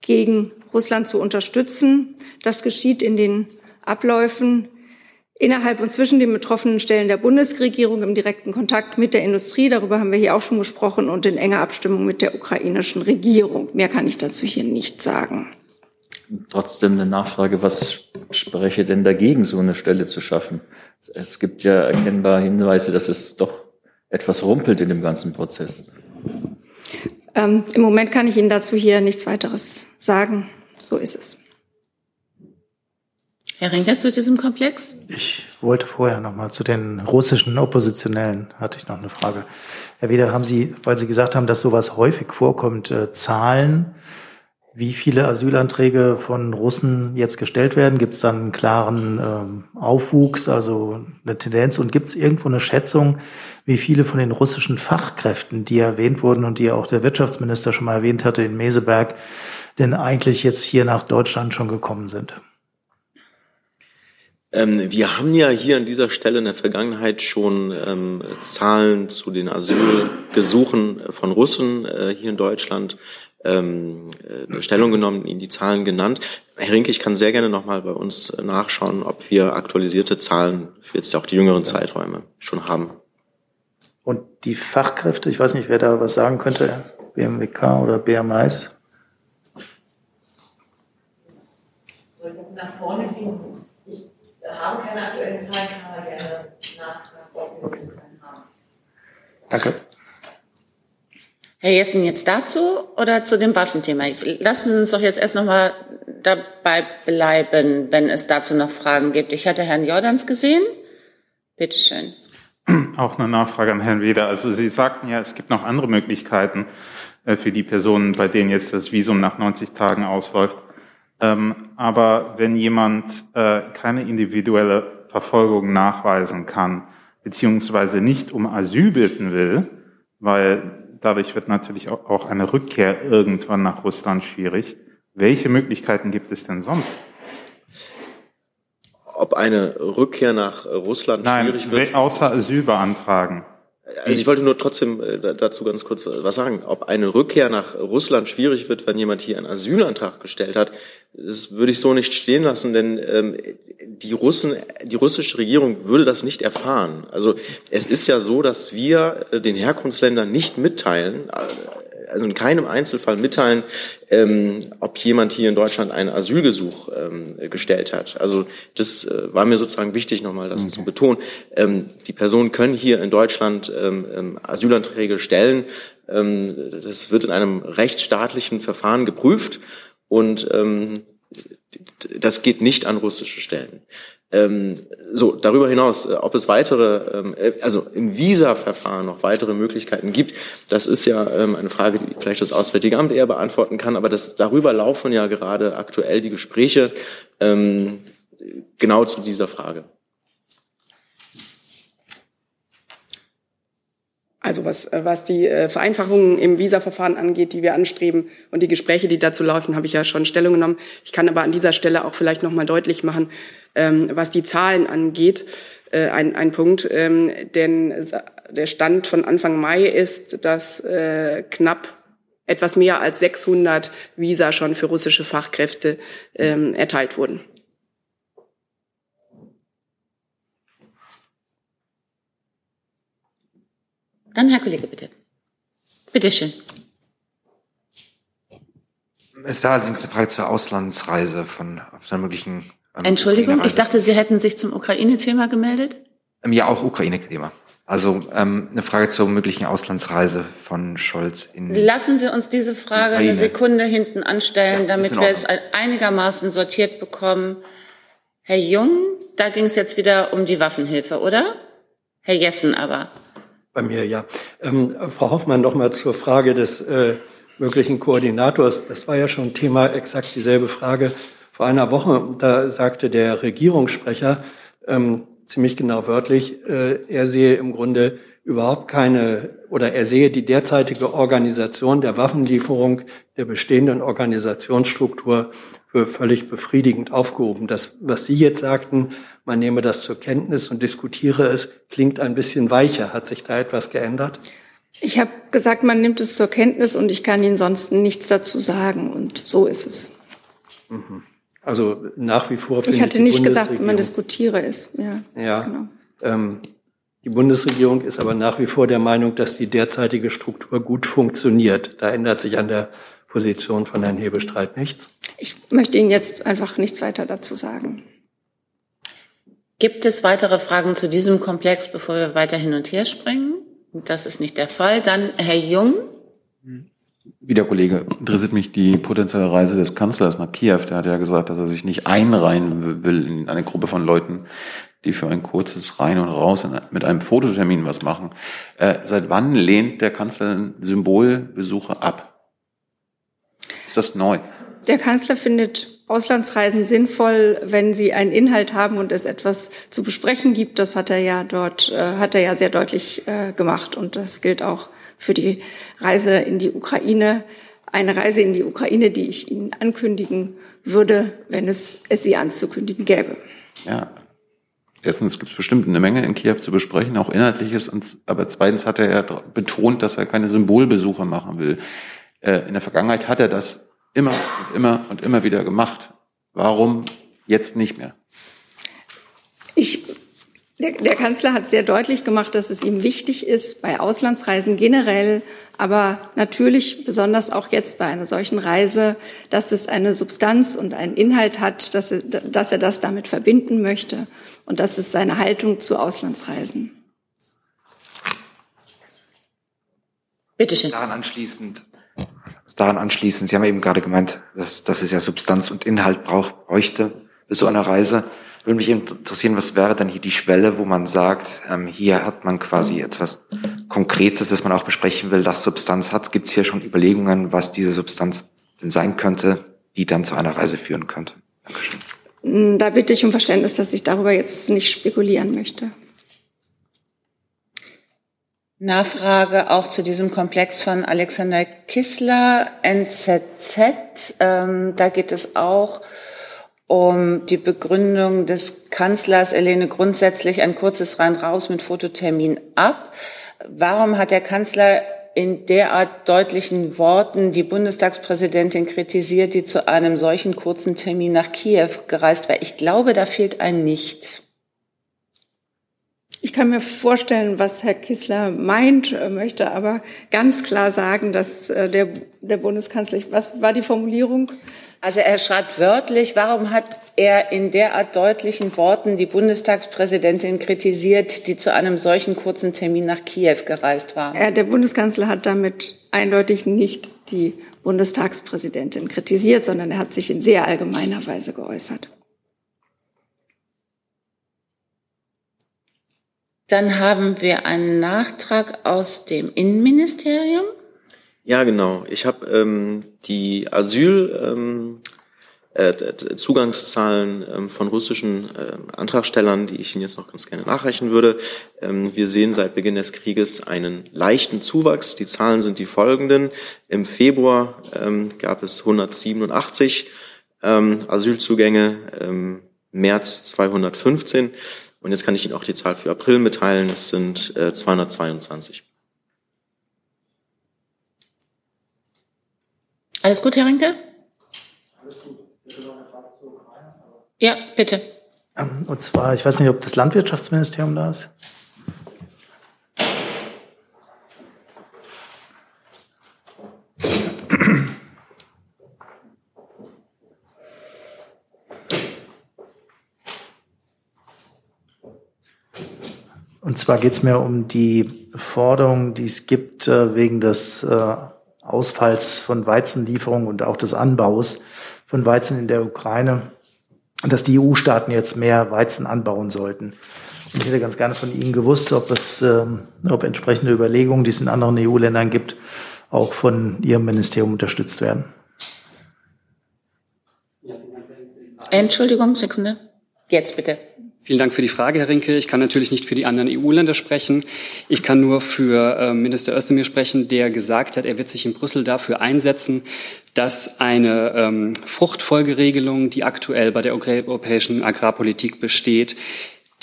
gegen Russland zu unterstützen. Das geschieht in den Abläufen innerhalb und zwischen den betroffenen Stellen der Bundesregierung im direkten Kontakt mit der Industrie. Darüber haben wir hier auch schon gesprochen und in enger Abstimmung mit der ukrainischen Regierung. Mehr kann ich dazu hier nicht sagen. Trotzdem eine Nachfrage, was spreche denn dagegen, so eine Stelle zu schaffen? Es gibt ja erkennbar Hinweise, dass es doch etwas rumpelt in dem ganzen Prozess. Ähm, Im Moment kann ich Ihnen dazu hier nichts weiteres sagen. So ist es. Herr Rinker zu diesem Komplex? Ich wollte vorher noch mal zu den russischen Oppositionellen, hatte ich noch eine Frage. Herr Weder, haben Sie, weil Sie gesagt haben, dass sowas häufig vorkommt, äh, Zahlen, wie viele Asylanträge von Russen jetzt gestellt werden? Gibt es dann einen klaren ähm, Aufwuchs, also eine Tendenz? Und gibt es irgendwo eine Schätzung, wie viele von den russischen Fachkräften, die erwähnt wurden und die auch der Wirtschaftsminister schon mal erwähnt hatte in Meseberg, denn eigentlich jetzt hier nach Deutschland schon gekommen sind? Ähm, wir haben ja hier an dieser Stelle in der Vergangenheit schon ähm, Zahlen zu den Asylgesuchen von Russen äh, hier in Deutschland ähm, äh, eine Stellung genommen, Ihnen die Zahlen genannt. Herr Rinke, ich kann sehr gerne nochmal bei uns äh, nachschauen, ob wir aktualisierte Zahlen für jetzt auch die jüngeren Zeiträume schon haben. Und die Fachkräfte, ich weiß nicht, wer da was sagen könnte, BMWK oder BMIs? Soll ich nach vorne gehen? Ich habe keine aktuellen Zahlen, kann aber gerne nachfragen, haben. Danke. Herr Jessen, jetzt dazu oder zu dem Waffenthema? Lassen Sie uns doch jetzt erst noch mal dabei bleiben, wenn es dazu noch Fragen gibt. Ich hatte Herrn Jordans gesehen. Bitte schön. Auch eine Nachfrage an Herrn Weder. Also Sie sagten ja, es gibt noch andere Möglichkeiten äh, für die Personen, bei denen jetzt das Visum nach 90 Tagen ausläuft. Ähm, aber wenn jemand äh, keine individuelle Verfolgung nachweisen kann, beziehungsweise nicht um Asyl bitten will, weil Dadurch wird natürlich auch eine Rückkehr irgendwann nach Russland schwierig. Welche Möglichkeiten gibt es denn sonst? Ob eine Rückkehr nach Russland Nein, schwierig wird? Außer Asyl beantragen. Also ich wollte nur trotzdem äh, dazu ganz kurz was sagen. Ob eine Rückkehr nach Russland schwierig wird, wenn jemand hier einen Asylantrag gestellt hat, das würde ich so nicht stehen lassen, denn ähm, die Russen, die russische Regierung würde das nicht erfahren. Also es ist ja so, dass wir äh, den Herkunftsländern nicht mitteilen, äh, also in keinem Einzelfall mitteilen, ähm, ob jemand hier in Deutschland ein Asylgesuch ähm, gestellt hat. Also das äh, war mir sozusagen wichtig, nochmal das okay. zu betonen. Ähm, die Personen können hier in Deutschland ähm, ähm, Asylanträge stellen. Ähm, das wird in einem rechtsstaatlichen Verfahren geprüft und ähm, das geht nicht an russische Stellen. Ähm, so, darüber hinaus, äh, ob es weitere, ähm, äh, also im Visa-Verfahren noch weitere Möglichkeiten gibt, das ist ja ähm, eine Frage, die vielleicht das Auswärtige Amt eher beantworten kann, aber das, darüber laufen ja gerade aktuell die Gespräche genau zu dieser Frage. Also was, äh, was die äh, Vereinfachungen im Visa-Verfahren angeht, die wir anstreben und die Gespräche, die dazu laufen, habe ich ja schon Stellung genommen. Ich kann aber an dieser Stelle auch vielleicht noch mal deutlich machen, ähm, was die Zahlen angeht, äh, ein, ein Punkt, ähm, denn der Stand von Anfang Mai ist, dass knapp etwas mehr als 600 Visa schon für russische Fachkräfte ähm, erteilt wurden. Dann Herr Kollege, bitte. Bitte schön. Es wäre allerdings eine Frage zur Auslandsreise von auf einer möglichen. Ähm, Entschuldigung, ich dachte, Sie hätten sich zum Ukraine-Thema gemeldet. Ähm, ja, auch Ukraine-Thema. Also ähm, eine Frage zur möglichen Auslandsreise von Scholz in. Lassen Sie uns diese Frage eine Sekunde hinten anstellen, ja, damit wir es einigermaßen sortiert bekommen. Herr Jung, da ging es jetzt wieder um die Waffenhilfe, oder? Herr Jessen aber. Bei mir, ja. Ähm, Frau Hoffmann, noch mal zur Frage des äh, möglichen Koordinators. Das war ja schon Thema, exakt dieselbe Frage vor einer Woche. Da sagte der Regierungssprecher ähm, ziemlich genau wörtlich, äh, er sehe im Grunde überhaupt keine oder er sehe die derzeitige Organisation der Waffenlieferung der bestehenden Organisationsstruktur für völlig befriedigend aufgehoben. Das, was Sie jetzt sagten, man nehme das zur Kenntnis und diskutiere es, klingt ein bisschen weicher. Hat sich da etwas geändert? Ich habe gesagt, man nimmt es zur Kenntnis und ich kann Ihnen sonst nichts dazu sagen. Und so ist es. Mhm. Also nach wie vor. Ich hatte nicht gesagt, man diskutiere es. Ja. ja genau. ähm, die Bundesregierung ist aber nach wie vor der Meinung, dass die derzeitige Struktur gut funktioniert. Da ändert sich an der Position von Herrn Hebestreit nichts. Ich möchte Ihnen jetzt einfach nichts weiter dazu sagen. Gibt es weitere Fragen zu diesem Komplex, bevor wir weiter hin und her springen? Das ist nicht der Fall. Dann Herr Jung. Wie der Kollege interessiert mich die potenzielle Reise des Kanzlers nach Kiew. Der hat ja gesagt, dass er sich nicht einreihen will in eine Gruppe von Leuten, die für ein kurzes Rein und Raus mit einem Fototermin was machen. Äh, seit wann lehnt der Kanzler Symbolbesuche ab? Ist das neu? Der Kanzler findet Auslandsreisen sinnvoll, wenn sie einen Inhalt haben und es etwas zu besprechen gibt. Das hat er ja dort, äh, hat er ja sehr deutlich äh, gemacht. Und das gilt auch für die Reise in die Ukraine. Eine Reise in die Ukraine, die ich Ihnen ankündigen würde, wenn es, es sie anzukündigen gäbe. Ja. Erstens gibt es bestimmt eine Menge in Kiew zu besprechen, auch inhaltliches. Aber zweitens hat er ja betont, dass er keine Symbolbesuche machen will. Äh, in der Vergangenheit hat er das immer und immer und immer wieder gemacht. Warum jetzt nicht mehr? Ich, der, der, Kanzler hat sehr deutlich gemacht, dass es ihm wichtig ist, bei Auslandsreisen generell, aber natürlich besonders auch jetzt bei einer solchen Reise, dass es eine Substanz und einen Inhalt hat, dass er, dass er das damit verbinden möchte. Und das ist seine Haltung zu Auslandsreisen. Bitte schön. Daran anschließend daran anschließend, Sie haben eben gerade gemeint, dass, dass es ja Substanz und Inhalt braucht, bräuchte für so eine Reise. Würde mich interessieren, was wäre dann hier die Schwelle, wo man sagt, ähm, hier hat man quasi etwas Konkretes, das man auch besprechen will, das Substanz hat. Gibt es hier schon Überlegungen, was diese Substanz denn sein könnte, die dann zu einer Reise führen könnte? Dankeschön. Da bitte ich um Verständnis, dass ich darüber jetzt nicht spekulieren möchte. Nachfrage auch zu diesem Komplex von Alexander Kissler, NZZ. Ähm, da geht es auch um die Begründung des Kanzlers, er lehne grundsätzlich ein kurzes Rein raus mit Fototermin ab. Warum hat der Kanzler in derart deutlichen Worten die Bundestagspräsidentin kritisiert, die zu einem solchen kurzen Termin nach Kiew gereist war? Ich glaube, da fehlt ein Nichts. Ich kann mir vorstellen, was Herr Kissler meint, äh, möchte aber ganz klar sagen, dass äh, der, der Bundeskanzler, was war die Formulierung? Also er schreibt wörtlich, warum hat er in derart deutlichen Worten die Bundestagspräsidentin kritisiert, die zu einem solchen kurzen Termin nach Kiew gereist war? Ja, der Bundeskanzler hat damit eindeutig nicht die Bundestagspräsidentin kritisiert, sondern er hat sich in sehr allgemeiner Weise geäußert. Dann haben wir einen Nachtrag aus dem Innenministerium. Ja, genau. Ich habe ähm, die Asyl ähm, äh, Zugangszahlen ähm, von russischen äh, Antragstellern, die ich Ihnen jetzt noch ganz gerne nachreichen würde. Ähm, wir sehen seit Beginn des Krieges einen leichten Zuwachs. Die Zahlen sind die folgenden. Im Februar ähm, gab es 187 ähm, Asylzugänge, ähm, März 215 und jetzt kann ich Ihnen auch die Zahl für April mitteilen. Es sind äh, 222. Alles gut, Herr Rinke? Ja, bitte. Ähm, und zwar, ich weiß nicht, ob das Landwirtschaftsministerium da ist. Zwar geht es mir um die Forderung, die es gibt äh, wegen des äh, Ausfalls von Weizenlieferungen und auch des Anbaus von Weizen in der Ukraine, dass die EU-Staaten jetzt mehr Weizen anbauen sollten. Und ich hätte ganz gerne von Ihnen gewusst, ob es, ähm, ob entsprechende Überlegungen, die es in anderen EU-Ländern gibt, auch von Ihrem Ministerium unterstützt werden. Entschuldigung, Sekunde. Jetzt bitte. Vielen Dank für die Frage, Herr Rinke. Ich kann natürlich nicht für die anderen EU-Länder sprechen. Ich kann nur für äh, Minister Özdemir sprechen, der gesagt hat, er wird sich in Brüssel dafür einsetzen, dass eine ähm, Fruchtfolgeregelung, die aktuell bei der europäischen Agrarpolitik besteht,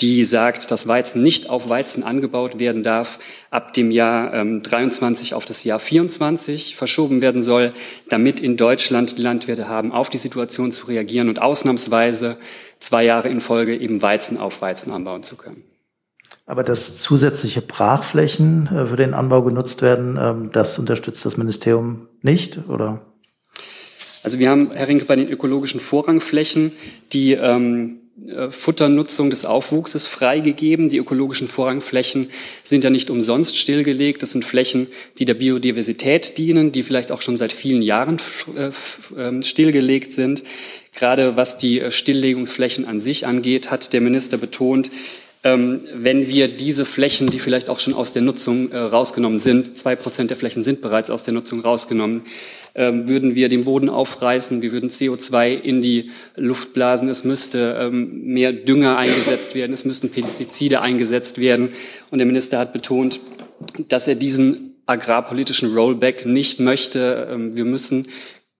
die sagt, dass Weizen nicht auf Weizen angebaut werden darf, ab dem Jahr ähm, 23 auf das Jahr 24 verschoben werden soll, damit in Deutschland die Landwirte haben, auf die Situation zu reagieren und ausnahmsweise zwei Jahre in Folge eben Weizen auf Weizen anbauen zu können. Aber dass zusätzliche Brachflächen äh, für den Anbau genutzt werden, ähm, das unterstützt das Ministerium nicht, oder? Also wir haben, Herr Rinke, bei den ökologischen Vorrangflächen, die ähm, äh, Futternutzung des Aufwuchses freigegeben. Die ökologischen Vorrangflächen sind ja nicht umsonst stillgelegt. Das sind Flächen, die der Biodiversität dienen, die vielleicht auch schon seit vielen Jahren äh, ähm, stillgelegt sind. Gerade was die äh, Stilllegungsflächen an sich angeht, hat der Minister betont, wenn wir diese Flächen, die vielleicht auch schon aus der Nutzung rausgenommen sind, zwei Prozent der Flächen sind bereits aus der Nutzung rausgenommen, ähm, würden wir den Boden aufreißen, wir würden CO2 in die Luft blasen, es müsste ähm, mehr Dünger eingesetzt werden, es müssten Pestizide eingesetzt werden. Und der Minister hat betont, dass er diesen agrarpolitischen Rollback nicht möchte. Ähm, wir müssen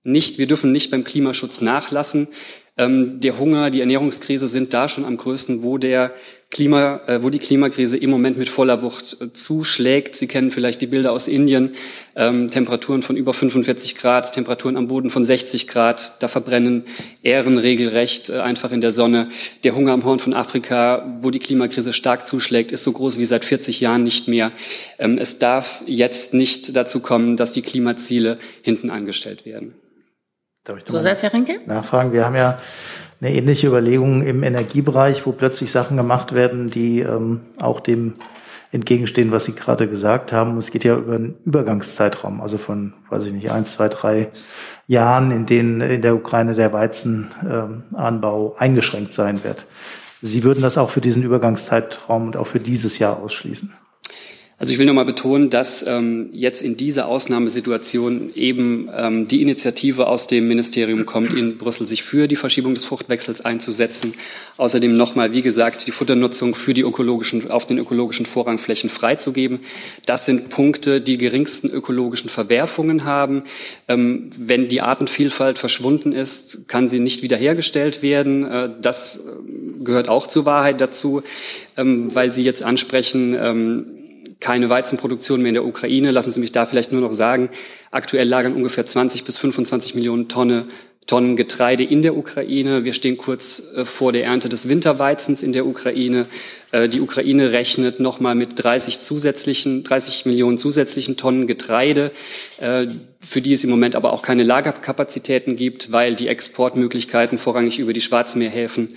nicht, wir dürfen nicht beim Klimaschutz nachlassen. Ähm, der Hunger, die Ernährungskrise sind da schon am größten, wo der Klima, äh, wo die Klimakrise im Moment mit voller Wucht äh, zuschlägt. Sie kennen vielleicht die Bilder aus Indien, ähm, Temperaturen von über 45 Grad, Temperaturen am Boden von 60 Grad. Da verbrennen Ähren regelrecht äh, einfach in der Sonne. Der Hunger am Horn von Afrika, wo die Klimakrise stark zuschlägt, ist so groß wie seit 40 Jahren nicht mehr. Ähm, es darf jetzt nicht dazu kommen, dass die Klimaziele hinten angestellt werden. Darf ich Zusatz, Herr Rinke? Nachfragen. Wir haben ja eine ähnliche Überlegung im Energiebereich, wo plötzlich Sachen gemacht werden, die ähm, auch dem entgegenstehen, was Sie gerade gesagt haben. Es geht ja über einen Übergangszeitraum, also von, weiß ich nicht, eins, zwei, drei Jahren, in denen in der Ukraine der Weizenanbau ähm, eingeschränkt sein wird. Sie würden das auch für diesen Übergangszeitraum und auch für dieses Jahr ausschließen? Also ich will nochmal betonen, dass ähm, jetzt in dieser Ausnahmesituation eben ähm, die Initiative aus dem Ministerium kommt, in Brüssel sich für die Verschiebung des Fruchtwechsels einzusetzen. Außerdem nochmal, wie gesagt, die Futternutzung für die ökologischen, auf den ökologischen Vorrangflächen freizugeben. Das sind Punkte, die geringsten ökologischen Verwerfungen haben. Ähm, wenn die Artenvielfalt verschwunden ist, kann sie nicht wiederhergestellt werden. Äh, das äh, gehört auch zur Wahrheit dazu, ähm, weil Sie jetzt ansprechen, ähm, keine Weizenproduktion mehr in der Ukraine. Lassen Sie mich da vielleicht nur noch sagen, aktuell lagern ungefähr 20 bis 25 Millionen Tonne Tonnen Getreide in der Ukraine. Wir stehen kurz äh, vor der Ernte des Winterweizens in der Ukraine. Äh, die Ukraine rechnet nochmal mit 30 zusätzlichen, 30 Millionen zusätzlichen Tonnen Getreide, äh, für die es im Moment aber auch keine Lagerkapazitäten gibt, weil die Exportmöglichkeiten vorrangig über die Schwarzmeerhäfen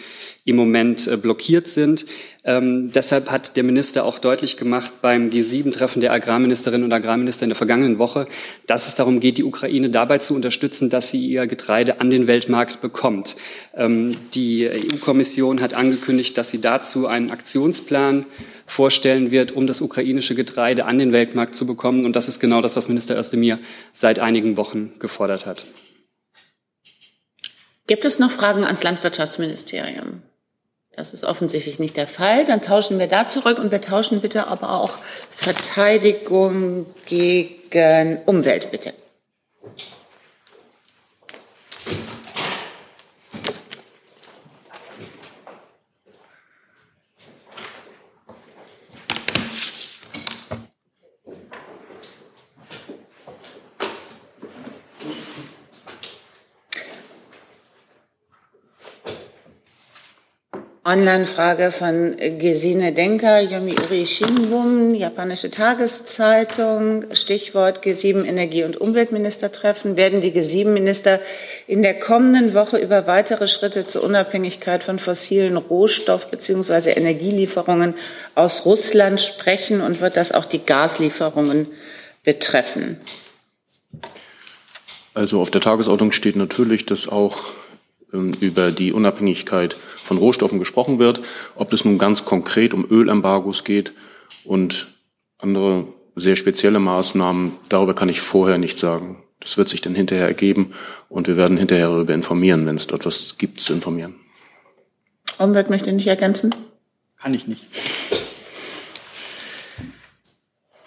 im Moment äh, blockiert sind. Ähm, deshalb hat der Minister auch deutlich gemacht beim G7-Treffen der Agrarministerinnen und Agrarminister in der vergangenen Woche, dass es darum geht, die Ukraine dabei zu unterstützen, dass sie ihr Getreide an den Weltmarkt bekommt. Ähm, die EU-Kommission hat angekündigt, dass sie dazu einen Aktionsplan vorstellen wird, um das ukrainische Getreide an den Weltmarkt zu bekommen. Und das ist genau das, was Minister Özdemir seit einigen Wochen gefordert hat. Gibt es noch Fragen ans Landwirtschaftsministerium? Das ist offensichtlich nicht der Fall. Dann tauschen wir da zurück und wir tauschen bitte aber auch Verteidigung gegen Umwelt, bitte. Online-Frage von Gesine Denker, Yomiuri Shinbun, japanische Tageszeitung, Stichwort G7 Energie- und Umweltministertreffen. Werden die G7-Minister in der kommenden Woche über weitere Schritte zur Unabhängigkeit von fossilen Rohstoff- bzw. Energielieferungen aus Russland sprechen und wird das auch die Gaslieferungen betreffen? Also auf der Tagesordnung steht natürlich, dass auch über die Unabhängigkeit von Rohstoffen gesprochen wird. Ob es nun ganz konkret um Ölembargos geht und andere sehr spezielle Maßnahmen, darüber kann ich vorher nicht sagen. Das wird sich dann hinterher ergeben und wir werden hinterher darüber informieren, wenn es dort was gibt zu informieren. Umwelt möchte nicht ergänzen? Kann ich nicht.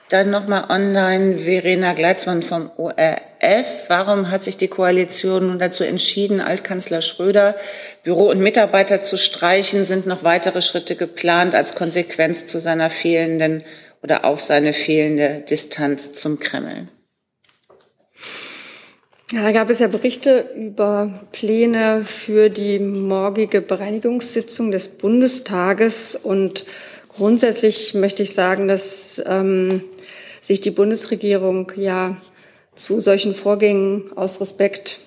Dann nochmal online Verena Gleitzmann vom ORF. Warum hat sich die Koalition nun dazu entschieden, Altkanzler Schröder Büro und Mitarbeiter zu streichen? Sind noch weitere Schritte geplant als Konsequenz zu seiner fehlenden oder auf seine fehlende Distanz zum Kreml? Ja, da gab es ja Berichte über Pläne für die morgige Bereinigungssitzung des Bundestages und Grundsätzlich möchte ich sagen, dass ähm, sich die Bundesregierung ja zu solchen Vorgängen aus Respekt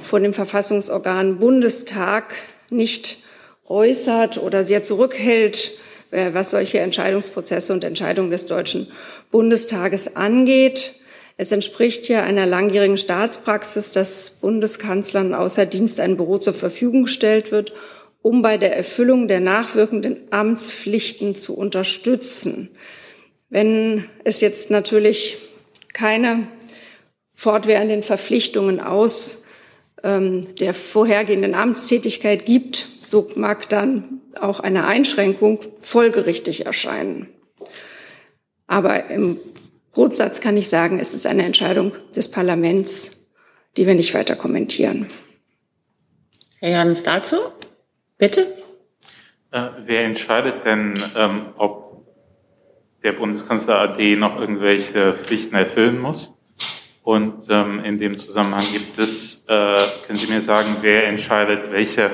vor dem Verfassungsorgan Bundestag nicht äußert oder sehr zurückhält, äh, was solche Entscheidungsprozesse und Entscheidungen des Deutschen Bundestages angeht. Es entspricht ja einer langjährigen Staatspraxis, dass Bundeskanzlern außer Dienst ein Büro zur Verfügung gestellt wird, um bei der Erfüllung der nachwirkenden Amtspflichten zu unterstützen. Wenn es jetzt natürlich keine fortwährenden Verpflichtungen aus ähm, der vorhergehenden Amtstätigkeit gibt, so mag dann auch eine Einschränkung folgerichtig erscheinen. Aber im Grundsatz kann ich sagen, es ist eine Entscheidung des Parlaments, die wir nicht weiter kommentieren. Herr Jans dazu? Bitte? Äh, wer entscheidet denn, ähm, ob der Bundeskanzler AD noch irgendwelche Pflichten erfüllen muss? Und ähm, in dem Zusammenhang gibt es, äh, können Sie mir sagen, wer entscheidet, welche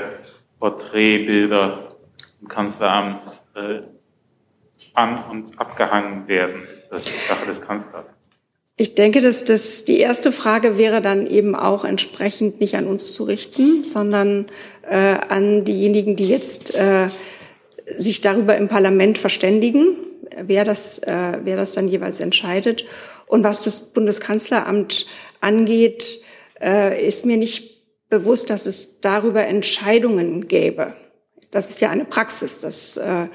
Porträtbilder im Kanzleramt äh, an und abgehangen werden? Ist das Sache des Kanzlers? Ich denke, dass das die erste Frage wäre dann eben auch entsprechend nicht an uns zu richten, sondern äh, an diejenigen, die jetzt äh, sich darüber im Parlament verständigen, wer das, äh, wer das dann jeweils entscheidet. Und was das Bundeskanzleramt angeht, äh, ist mir nicht bewusst, dass es darüber Entscheidungen gäbe. Das ist ja eine Praxis, dass äh,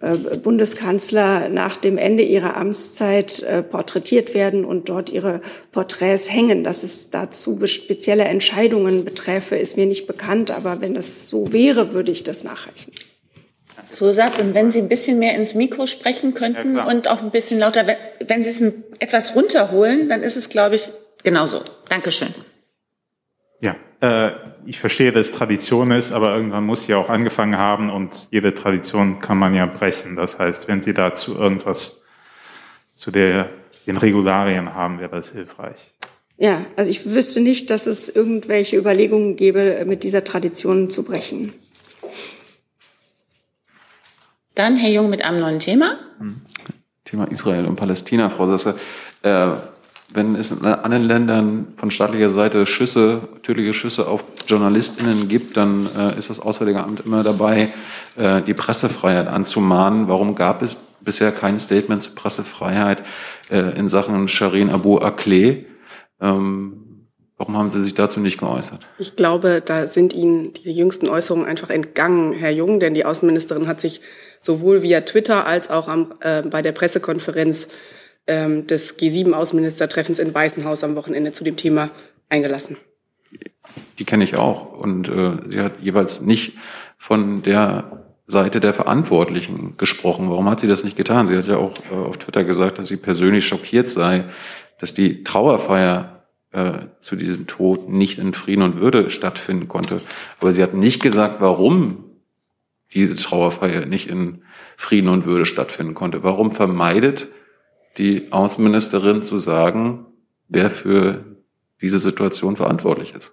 äh, Bundeskanzler nach dem Ende ihrer Amtszeit äh, porträtiert werden und dort ihre Porträts hängen. Dass es dazu spezielle Entscheidungen beträfe, ist mir nicht bekannt. Aber wenn das so wäre, würde ich das nachreichen. Zusatz. Und wenn Sie ein bisschen mehr ins Mikro sprechen könnten ja, und auch ein bisschen lauter, wenn, wenn Sie es etwas runterholen, dann ist es, glaube ich, genauso. Dankeschön. Ja, äh, ich verstehe, dass es Tradition ist, aber irgendwann muss sie auch angefangen haben und jede Tradition kann man ja brechen. Das heißt, wenn Sie dazu irgendwas zu der, den Regularien haben, wäre das hilfreich. Ja, also ich wüsste nicht, dass es irgendwelche Überlegungen gäbe, mit dieser Tradition zu brechen. Dann Herr Jung mit einem neuen Thema. Hm. Thema Israel und Palästina, Frau Sasse. Äh, wenn es in anderen Ländern von staatlicher Seite Schüsse, tödliche Schüsse auf JournalistInnen gibt, dann äh, ist das Auswärtige Amt immer dabei, äh, die Pressefreiheit anzumahnen. Warum gab es bisher kein Statement zur Pressefreiheit äh, in Sachen Sharin Abu Akleh? Ähm, Warum haben Sie sich dazu nicht geäußert? Ich glaube, da sind Ihnen die jüngsten Äußerungen einfach entgangen, Herr Jung, denn die Außenministerin hat sich sowohl via Twitter als auch am, äh, bei der Pressekonferenz ähm, des G7-Außenministertreffens in Weißenhaus am Wochenende zu dem Thema eingelassen. Die kenne ich auch und äh, sie hat jeweils nicht von der Seite der Verantwortlichen gesprochen. Warum hat sie das nicht getan? Sie hat ja auch äh, auf Twitter gesagt, dass sie persönlich schockiert sei, dass die Trauerfeier äh, zu diesem Tod nicht in Frieden und Würde stattfinden konnte. Aber sie hat nicht gesagt, warum diese Trauerfeier nicht in Frieden und Würde stattfinden konnte. Warum vermeidet die Außenministerin zu sagen, wer für diese Situation verantwortlich ist?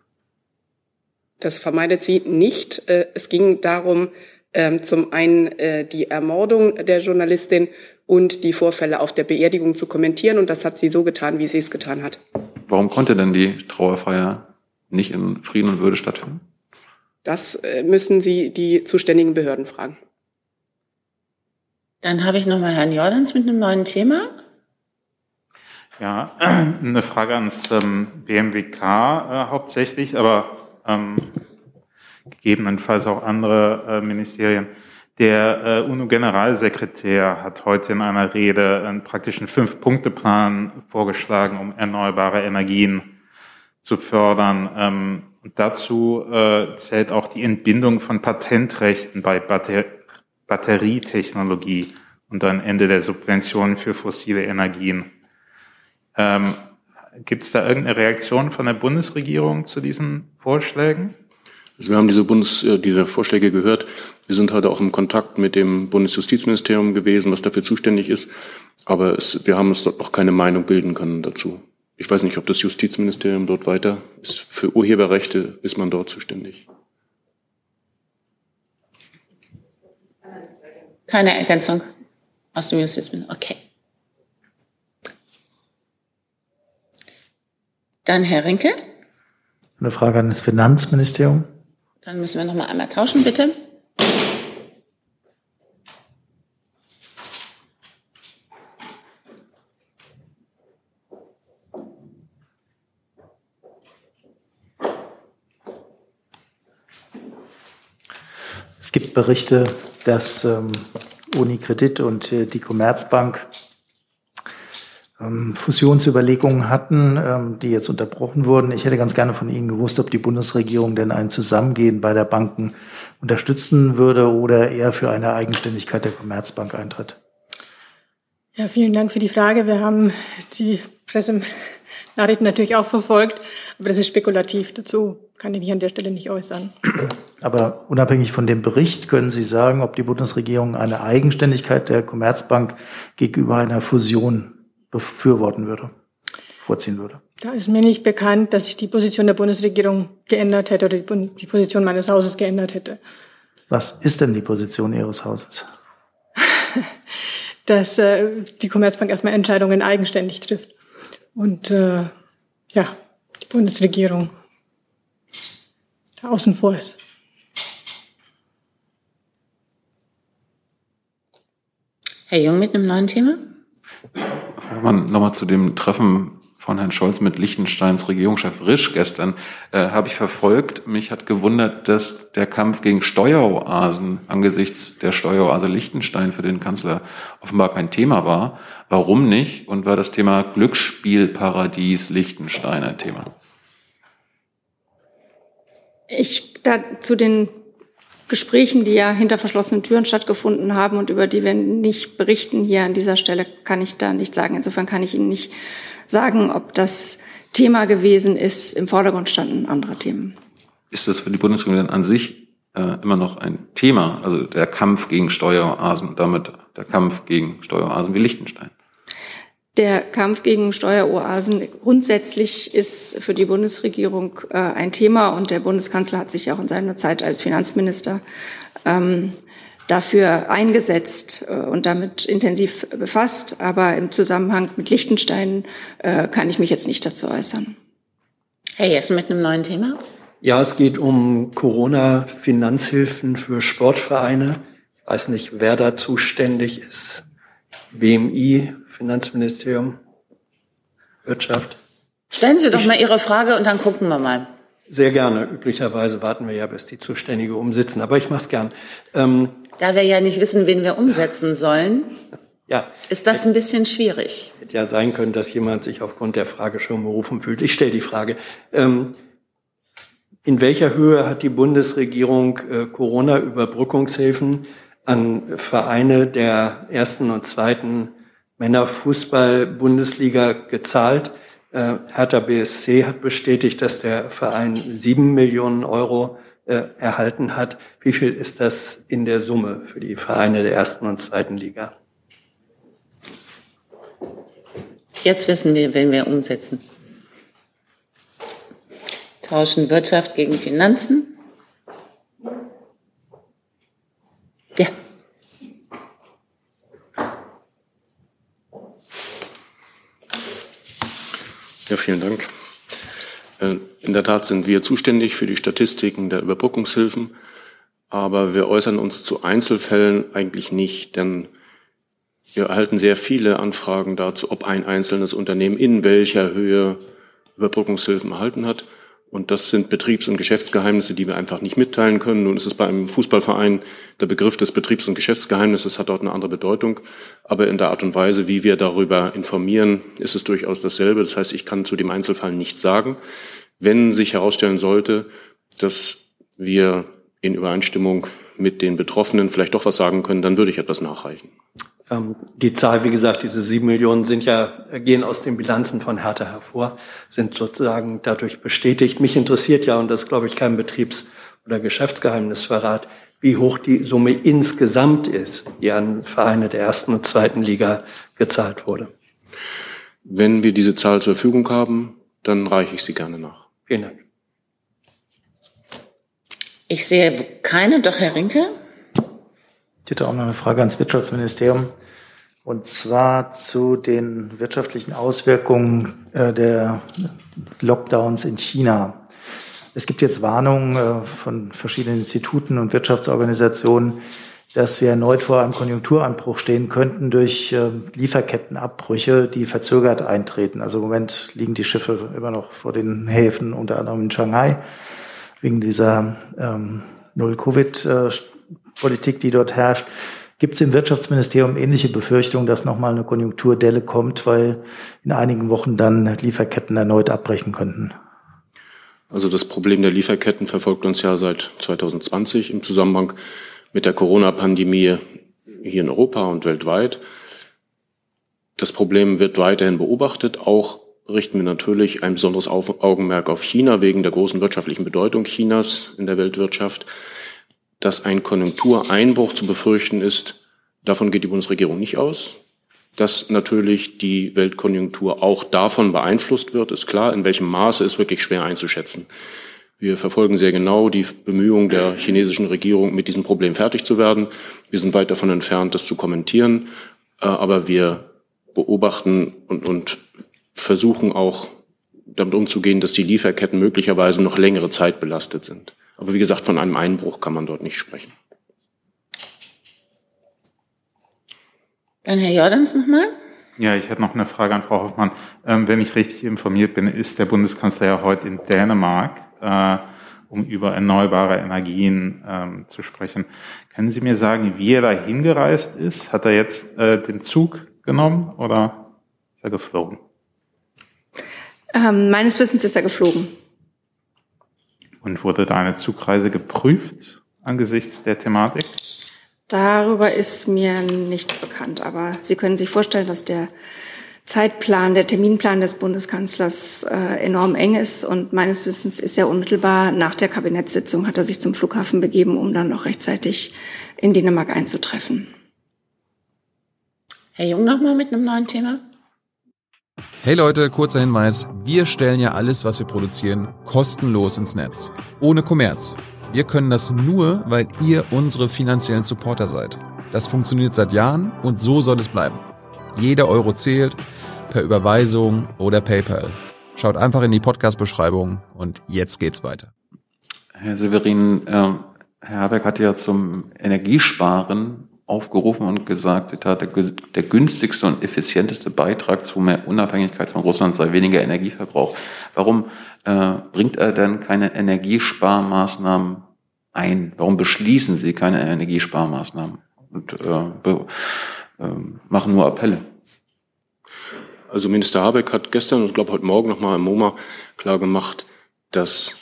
Das vermeidet sie nicht. Äh, es ging darum, ähm, zum einen äh, die Ermordung der Journalistin und die Vorfälle auf der Beerdigung zu kommentieren. Und das hat sie so getan, wie sie es getan hat. Warum konnte denn die Trauerfeier nicht in Frieden und Würde stattfinden? Das äh, müssen Sie die zuständigen Behörden fragen. Dann habe ich nochmal Herrn Jordans mit einem neuen Thema. Ja, eine Frage ans ähm, BMWK äh, hauptsächlich, aber ähm, gegebenenfalls auch andere äh, Ministerien. Der äh, UNO-Generalsekretär hat heute in einer Rede einen praktischen Fünf-Punkte-Plan vorgeschlagen, um erneuerbare Energien zu fördern. Ähm, dazu äh, zählt auch die Entbindung von Patentrechten bei Batter Batterietechnologie und ein Ende der Subventionen für fossile Energien. Ähm, Gibt es da irgendeine Reaktion von der Bundesregierung zu diesen Vorschlägen? Also wir haben diese, Bundes, äh, diese Vorschläge gehört. Wir sind heute auch im Kontakt mit dem Bundesjustizministerium gewesen, was dafür zuständig ist. Aber es, wir haben uns dort noch keine Meinung bilden können dazu. Ich weiß nicht, ob das Justizministerium dort weiter ist. Für Urheberrechte ist man dort zuständig. Keine Ergänzung aus dem Justizministerium. Okay. Dann Herr Rinke. Eine Frage an das Finanzministerium. Dann müssen wir noch mal einmal tauschen, bitte. Es gibt Berichte, dass ähm, Unikredit und äh, die Commerzbank ähm, Fusionsüberlegungen hatten, ähm, die jetzt unterbrochen wurden. Ich hätte ganz gerne von Ihnen gewusst, ob die Bundesregierung denn ein Zusammengehen bei der Banken unterstützen würde oder eher für eine Eigenständigkeit der Commerzbank eintritt. Ja, vielen Dank für die Frage. Wir haben die Pressenachrichten natürlich auch verfolgt, aber das ist spekulativ. Dazu kann ich mich an der Stelle nicht äußern. Aber unabhängig von dem Bericht können Sie sagen, ob die Bundesregierung eine Eigenständigkeit der Commerzbank gegenüber einer Fusion befürworten würde, vorziehen würde. Da ist mir nicht bekannt, dass sich die Position der Bundesregierung geändert hätte oder die Position meines Hauses geändert hätte. Was ist denn die Position Ihres Hauses? dass äh, die Commerzbank erstmal Entscheidungen eigenständig trifft. Und äh, ja, die Bundesregierung da außen vor ist. Herr Jung mit einem neuen Thema? Nochmal zu dem Treffen von Herrn Scholz mit Liechtensteins Regierungschef Risch gestern äh, habe ich verfolgt. Mich hat gewundert, dass der Kampf gegen Steueroasen angesichts der Steueroase Liechtenstein für den Kanzler offenbar kein Thema war. Warum nicht? Und war das Thema Glücksspielparadies Liechtenstein ein Thema? Ich da zu den Gesprächen, die ja hinter verschlossenen Türen stattgefunden haben und über die wir nicht berichten hier an dieser Stelle, kann ich da nicht sagen. Insofern kann ich Ihnen nicht sagen, ob das Thema gewesen ist. Im Vordergrund standen andere Themen. Ist das für die Bundesregierung denn an sich äh, immer noch ein Thema? Also der Kampf gegen Steueroasen, damit der Kampf gegen Steueroasen wie Liechtenstein? Der Kampf gegen Steueroasen grundsätzlich ist für die Bundesregierung äh, ein Thema und der Bundeskanzler hat sich auch in seiner Zeit als Finanzminister ähm, dafür eingesetzt äh, und damit intensiv befasst. Aber im Zusammenhang mit Liechtenstein äh, kann ich mich jetzt nicht dazu äußern. Herr Jessen mit einem neuen Thema. Ja, es geht um Corona-Finanzhilfen für Sportvereine. Ich weiß nicht, wer da zuständig ist. BMI, Finanzministerium, Wirtschaft. Stellen Sie doch mal Ihre Frage und dann gucken wir mal. Sehr gerne. Üblicherweise warten wir ja, bis die Zuständige umsitzen. Aber ich mache es gern. Ähm, da wir ja nicht wissen, wen wir umsetzen sollen, ja. ist das ein bisschen schwierig. Hätte ja sein können, dass jemand sich aufgrund der Frage schon berufen fühlt. Ich stelle die Frage. Ähm, in welcher Höhe hat die Bundesregierung äh, Corona-Überbrückungshilfen an Vereine der ersten und zweiten Männerfußball-Bundesliga gezahlt. Äh, Hertha BSC hat bestätigt, dass der Verein sieben Millionen Euro äh, erhalten hat. Wie viel ist das in der Summe für die Vereine der ersten und zweiten Liga? Jetzt wissen wir, wenn wir umsetzen. Tauschen Wirtschaft gegen Finanzen. Ja, vielen Dank. Äh, in der Tat sind wir zuständig für die Statistiken der Überbrückungshilfen, aber wir äußern uns zu Einzelfällen eigentlich nicht, denn wir erhalten sehr viele Anfragen dazu, ob ein einzelnes Unternehmen in welcher Höhe Überbrückungshilfen erhalten hat. Und das sind Betriebs- und Geschäftsgeheimnisse, die wir einfach nicht mitteilen können. Nun ist es bei einem Fußballverein der Begriff des Betriebs- und Geschäftsgeheimnisses hat dort eine andere Bedeutung. Aber in der Art und Weise, wie wir darüber informieren, ist es durchaus dasselbe. Das heißt, ich kann zu dem Einzelfall nichts sagen. Wenn sich herausstellen sollte, dass wir in Übereinstimmung mit den Betroffenen vielleicht doch was sagen können, dann würde ich etwas nachreichen. Ähm, die Zahl, wie gesagt, diese sieben Millionen sind ja, gehen aus den Bilanzen von Hertha hervor, sind sozusagen dadurch bestätigt. Mich interessiert ja, und das ist, glaube ich, kein Betriebs- oder Geschäftsgeheimnisverrat, wie hoch die Summe insgesamt ist, die an Vereine der ersten und zweiten Liga gezahlt wurde. Wenn wir diese Zahl zur Verfügung haben, dann reiche ich sie gerne nach. Vielen Dank. Ich sehe keine, doch Herr Rinke. Ich hätte auch noch eine Frage ans Wirtschaftsministerium. Und zwar zu den wirtschaftlichen Auswirkungen äh, der Lockdowns in China. Es gibt jetzt Warnungen äh, von verschiedenen Instituten und Wirtschaftsorganisationen, dass wir erneut vor einem Konjunkturanbruch stehen könnten durch äh, Lieferkettenabbrüche, die verzögert eintreten. Also im Moment liegen die Schiffe immer noch vor den Häfen, unter anderem in Shanghai, wegen dieser ähm, Null-Covid- Politik, die dort herrscht. Gibt es im Wirtschaftsministerium ähnliche Befürchtungen, dass nochmal eine Konjunkturdelle kommt, weil in einigen Wochen dann Lieferketten erneut abbrechen könnten? Also das Problem der Lieferketten verfolgt uns ja seit 2020 im Zusammenhang mit der Corona-Pandemie hier in Europa und weltweit. Das Problem wird weiterhin beobachtet. Auch richten wir natürlich ein besonderes Augenmerk auf China wegen der großen wirtschaftlichen Bedeutung Chinas in der Weltwirtschaft. Dass ein Konjunktureinbruch zu befürchten ist, davon geht die Bundesregierung nicht aus. Dass natürlich die Weltkonjunktur auch davon beeinflusst wird, ist klar. In welchem Maße ist wirklich schwer einzuschätzen. Wir verfolgen sehr genau die Bemühungen der chinesischen Regierung, mit diesem Problem fertig zu werden. Wir sind weit davon entfernt, das zu kommentieren. Äh, aber wir beobachten und, und versuchen auch damit umzugehen, dass die Lieferketten möglicherweise noch längere Zeit belastet sind. Aber wie gesagt, von einem Einbruch kann man dort nicht sprechen. Dann Herr Jordans nochmal. Ja, ich hätte noch eine Frage an Frau Hoffmann. Ähm, wenn ich richtig informiert bin, ist der Bundeskanzler ja heute in Dänemark, äh, um über erneuerbare Energien ähm, zu sprechen. Können Sie mir sagen, wie er da hingereist ist? Hat er jetzt äh, den Zug genommen oder ist er geflogen? Ähm, meines Wissens ist er geflogen. Und wurde da eine Zugreise geprüft angesichts der Thematik? Darüber ist mir nichts bekannt, aber Sie können sich vorstellen, dass der Zeitplan, der Terminplan des Bundeskanzlers äh, enorm eng ist und meines Wissens ist er unmittelbar nach der Kabinettssitzung hat er sich zum Flughafen begeben, um dann noch rechtzeitig in Dänemark einzutreffen. Herr Jung nochmal mit einem neuen Thema. Hey Leute, kurzer Hinweis. Wir stellen ja alles, was wir produzieren, kostenlos ins Netz. Ohne Kommerz. Wir können das nur, weil ihr unsere finanziellen Supporter seid. Das funktioniert seit Jahren und so soll es bleiben. Jeder Euro zählt, per Überweisung oder PayPal. Schaut einfach in die Podcast-Beschreibung und jetzt geht's weiter. Herr Severin, äh, Herr Habeck hat ja zum Energiesparen aufgerufen und gesagt, Zitat, der, der günstigste und effizienteste Beitrag zu mehr Unabhängigkeit von Russland sei weniger Energieverbrauch. Warum äh, bringt er denn keine Energiesparmaßnahmen ein? Warum beschließen Sie keine Energiesparmaßnahmen und äh, äh, machen nur Appelle? Also Minister Habeck hat gestern und glaube heute Morgen nochmal im MoMA klar gemacht, dass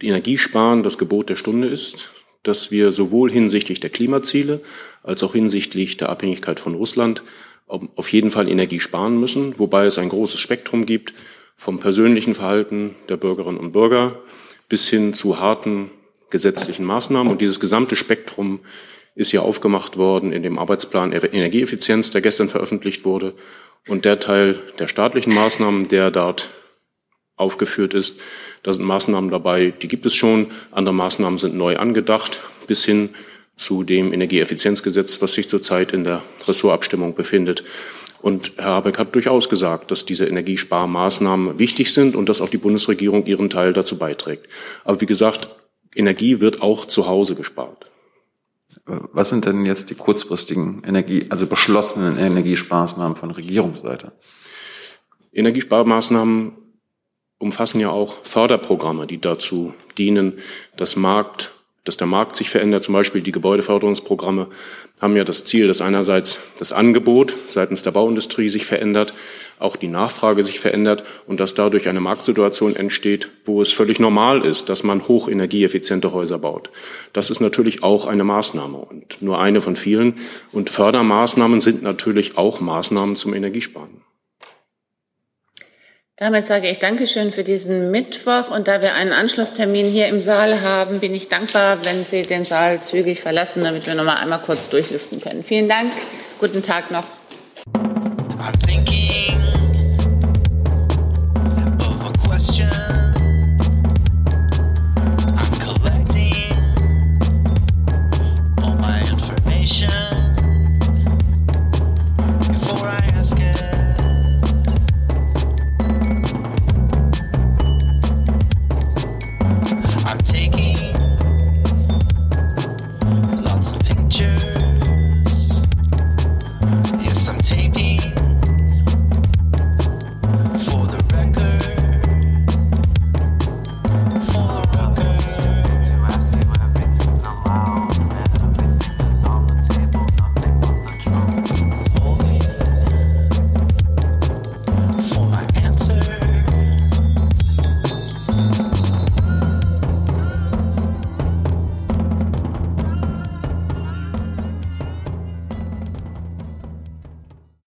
Energiesparen das Gebot der Stunde ist dass wir sowohl hinsichtlich der Klimaziele als auch hinsichtlich der Abhängigkeit von Russland auf jeden Fall Energie sparen müssen, wobei es ein großes Spektrum gibt vom persönlichen Verhalten der Bürgerinnen und Bürger bis hin zu harten gesetzlichen Maßnahmen. Und dieses gesamte Spektrum ist ja aufgemacht worden in dem Arbeitsplan Energieeffizienz, der gestern veröffentlicht wurde. Und der Teil der staatlichen Maßnahmen, der dort aufgeführt ist, da sind Maßnahmen dabei, die gibt es schon. Andere Maßnahmen sind neu angedacht, bis hin zu dem Energieeffizienzgesetz, was sich zurzeit in der Ressortabstimmung befindet. Und Herr Habeck hat durchaus gesagt, dass diese Energiesparmaßnahmen wichtig sind und dass auch die Bundesregierung ihren Teil dazu beiträgt. Aber wie gesagt, Energie wird auch zu Hause gespart. Was sind denn jetzt die kurzfristigen Energie, also beschlossenen Energiesparmaßnahmen von Regierungsseite? Energiesparmaßnahmen umfassen ja auch Förderprogramme, die dazu dienen, dass Markt, dass der Markt sich verändert. Zum Beispiel die Gebäudeförderungsprogramme haben ja das Ziel, dass einerseits das Angebot seitens der Bauindustrie sich verändert, auch die Nachfrage sich verändert und dass dadurch eine Marktsituation entsteht, wo es völlig normal ist, dass man hochenergieeffiziente Häuser baut. Das ist natürlich auch eine Maßnahme und nur eine von vielen. Und Fördermaßnahmen sind natürlich auch Maßnahmen zum Energiesparen. Damit sage ich Dankeschön für diesen Mittwoch. Und da wir einen Anschlusstermin hier im Saal haben, bin ich dankbar, wenn Sie den Saal zügig verlassen, damit wir noch mal einmal kurz durchlüften können. Vielen Dank. Guten Tag noch.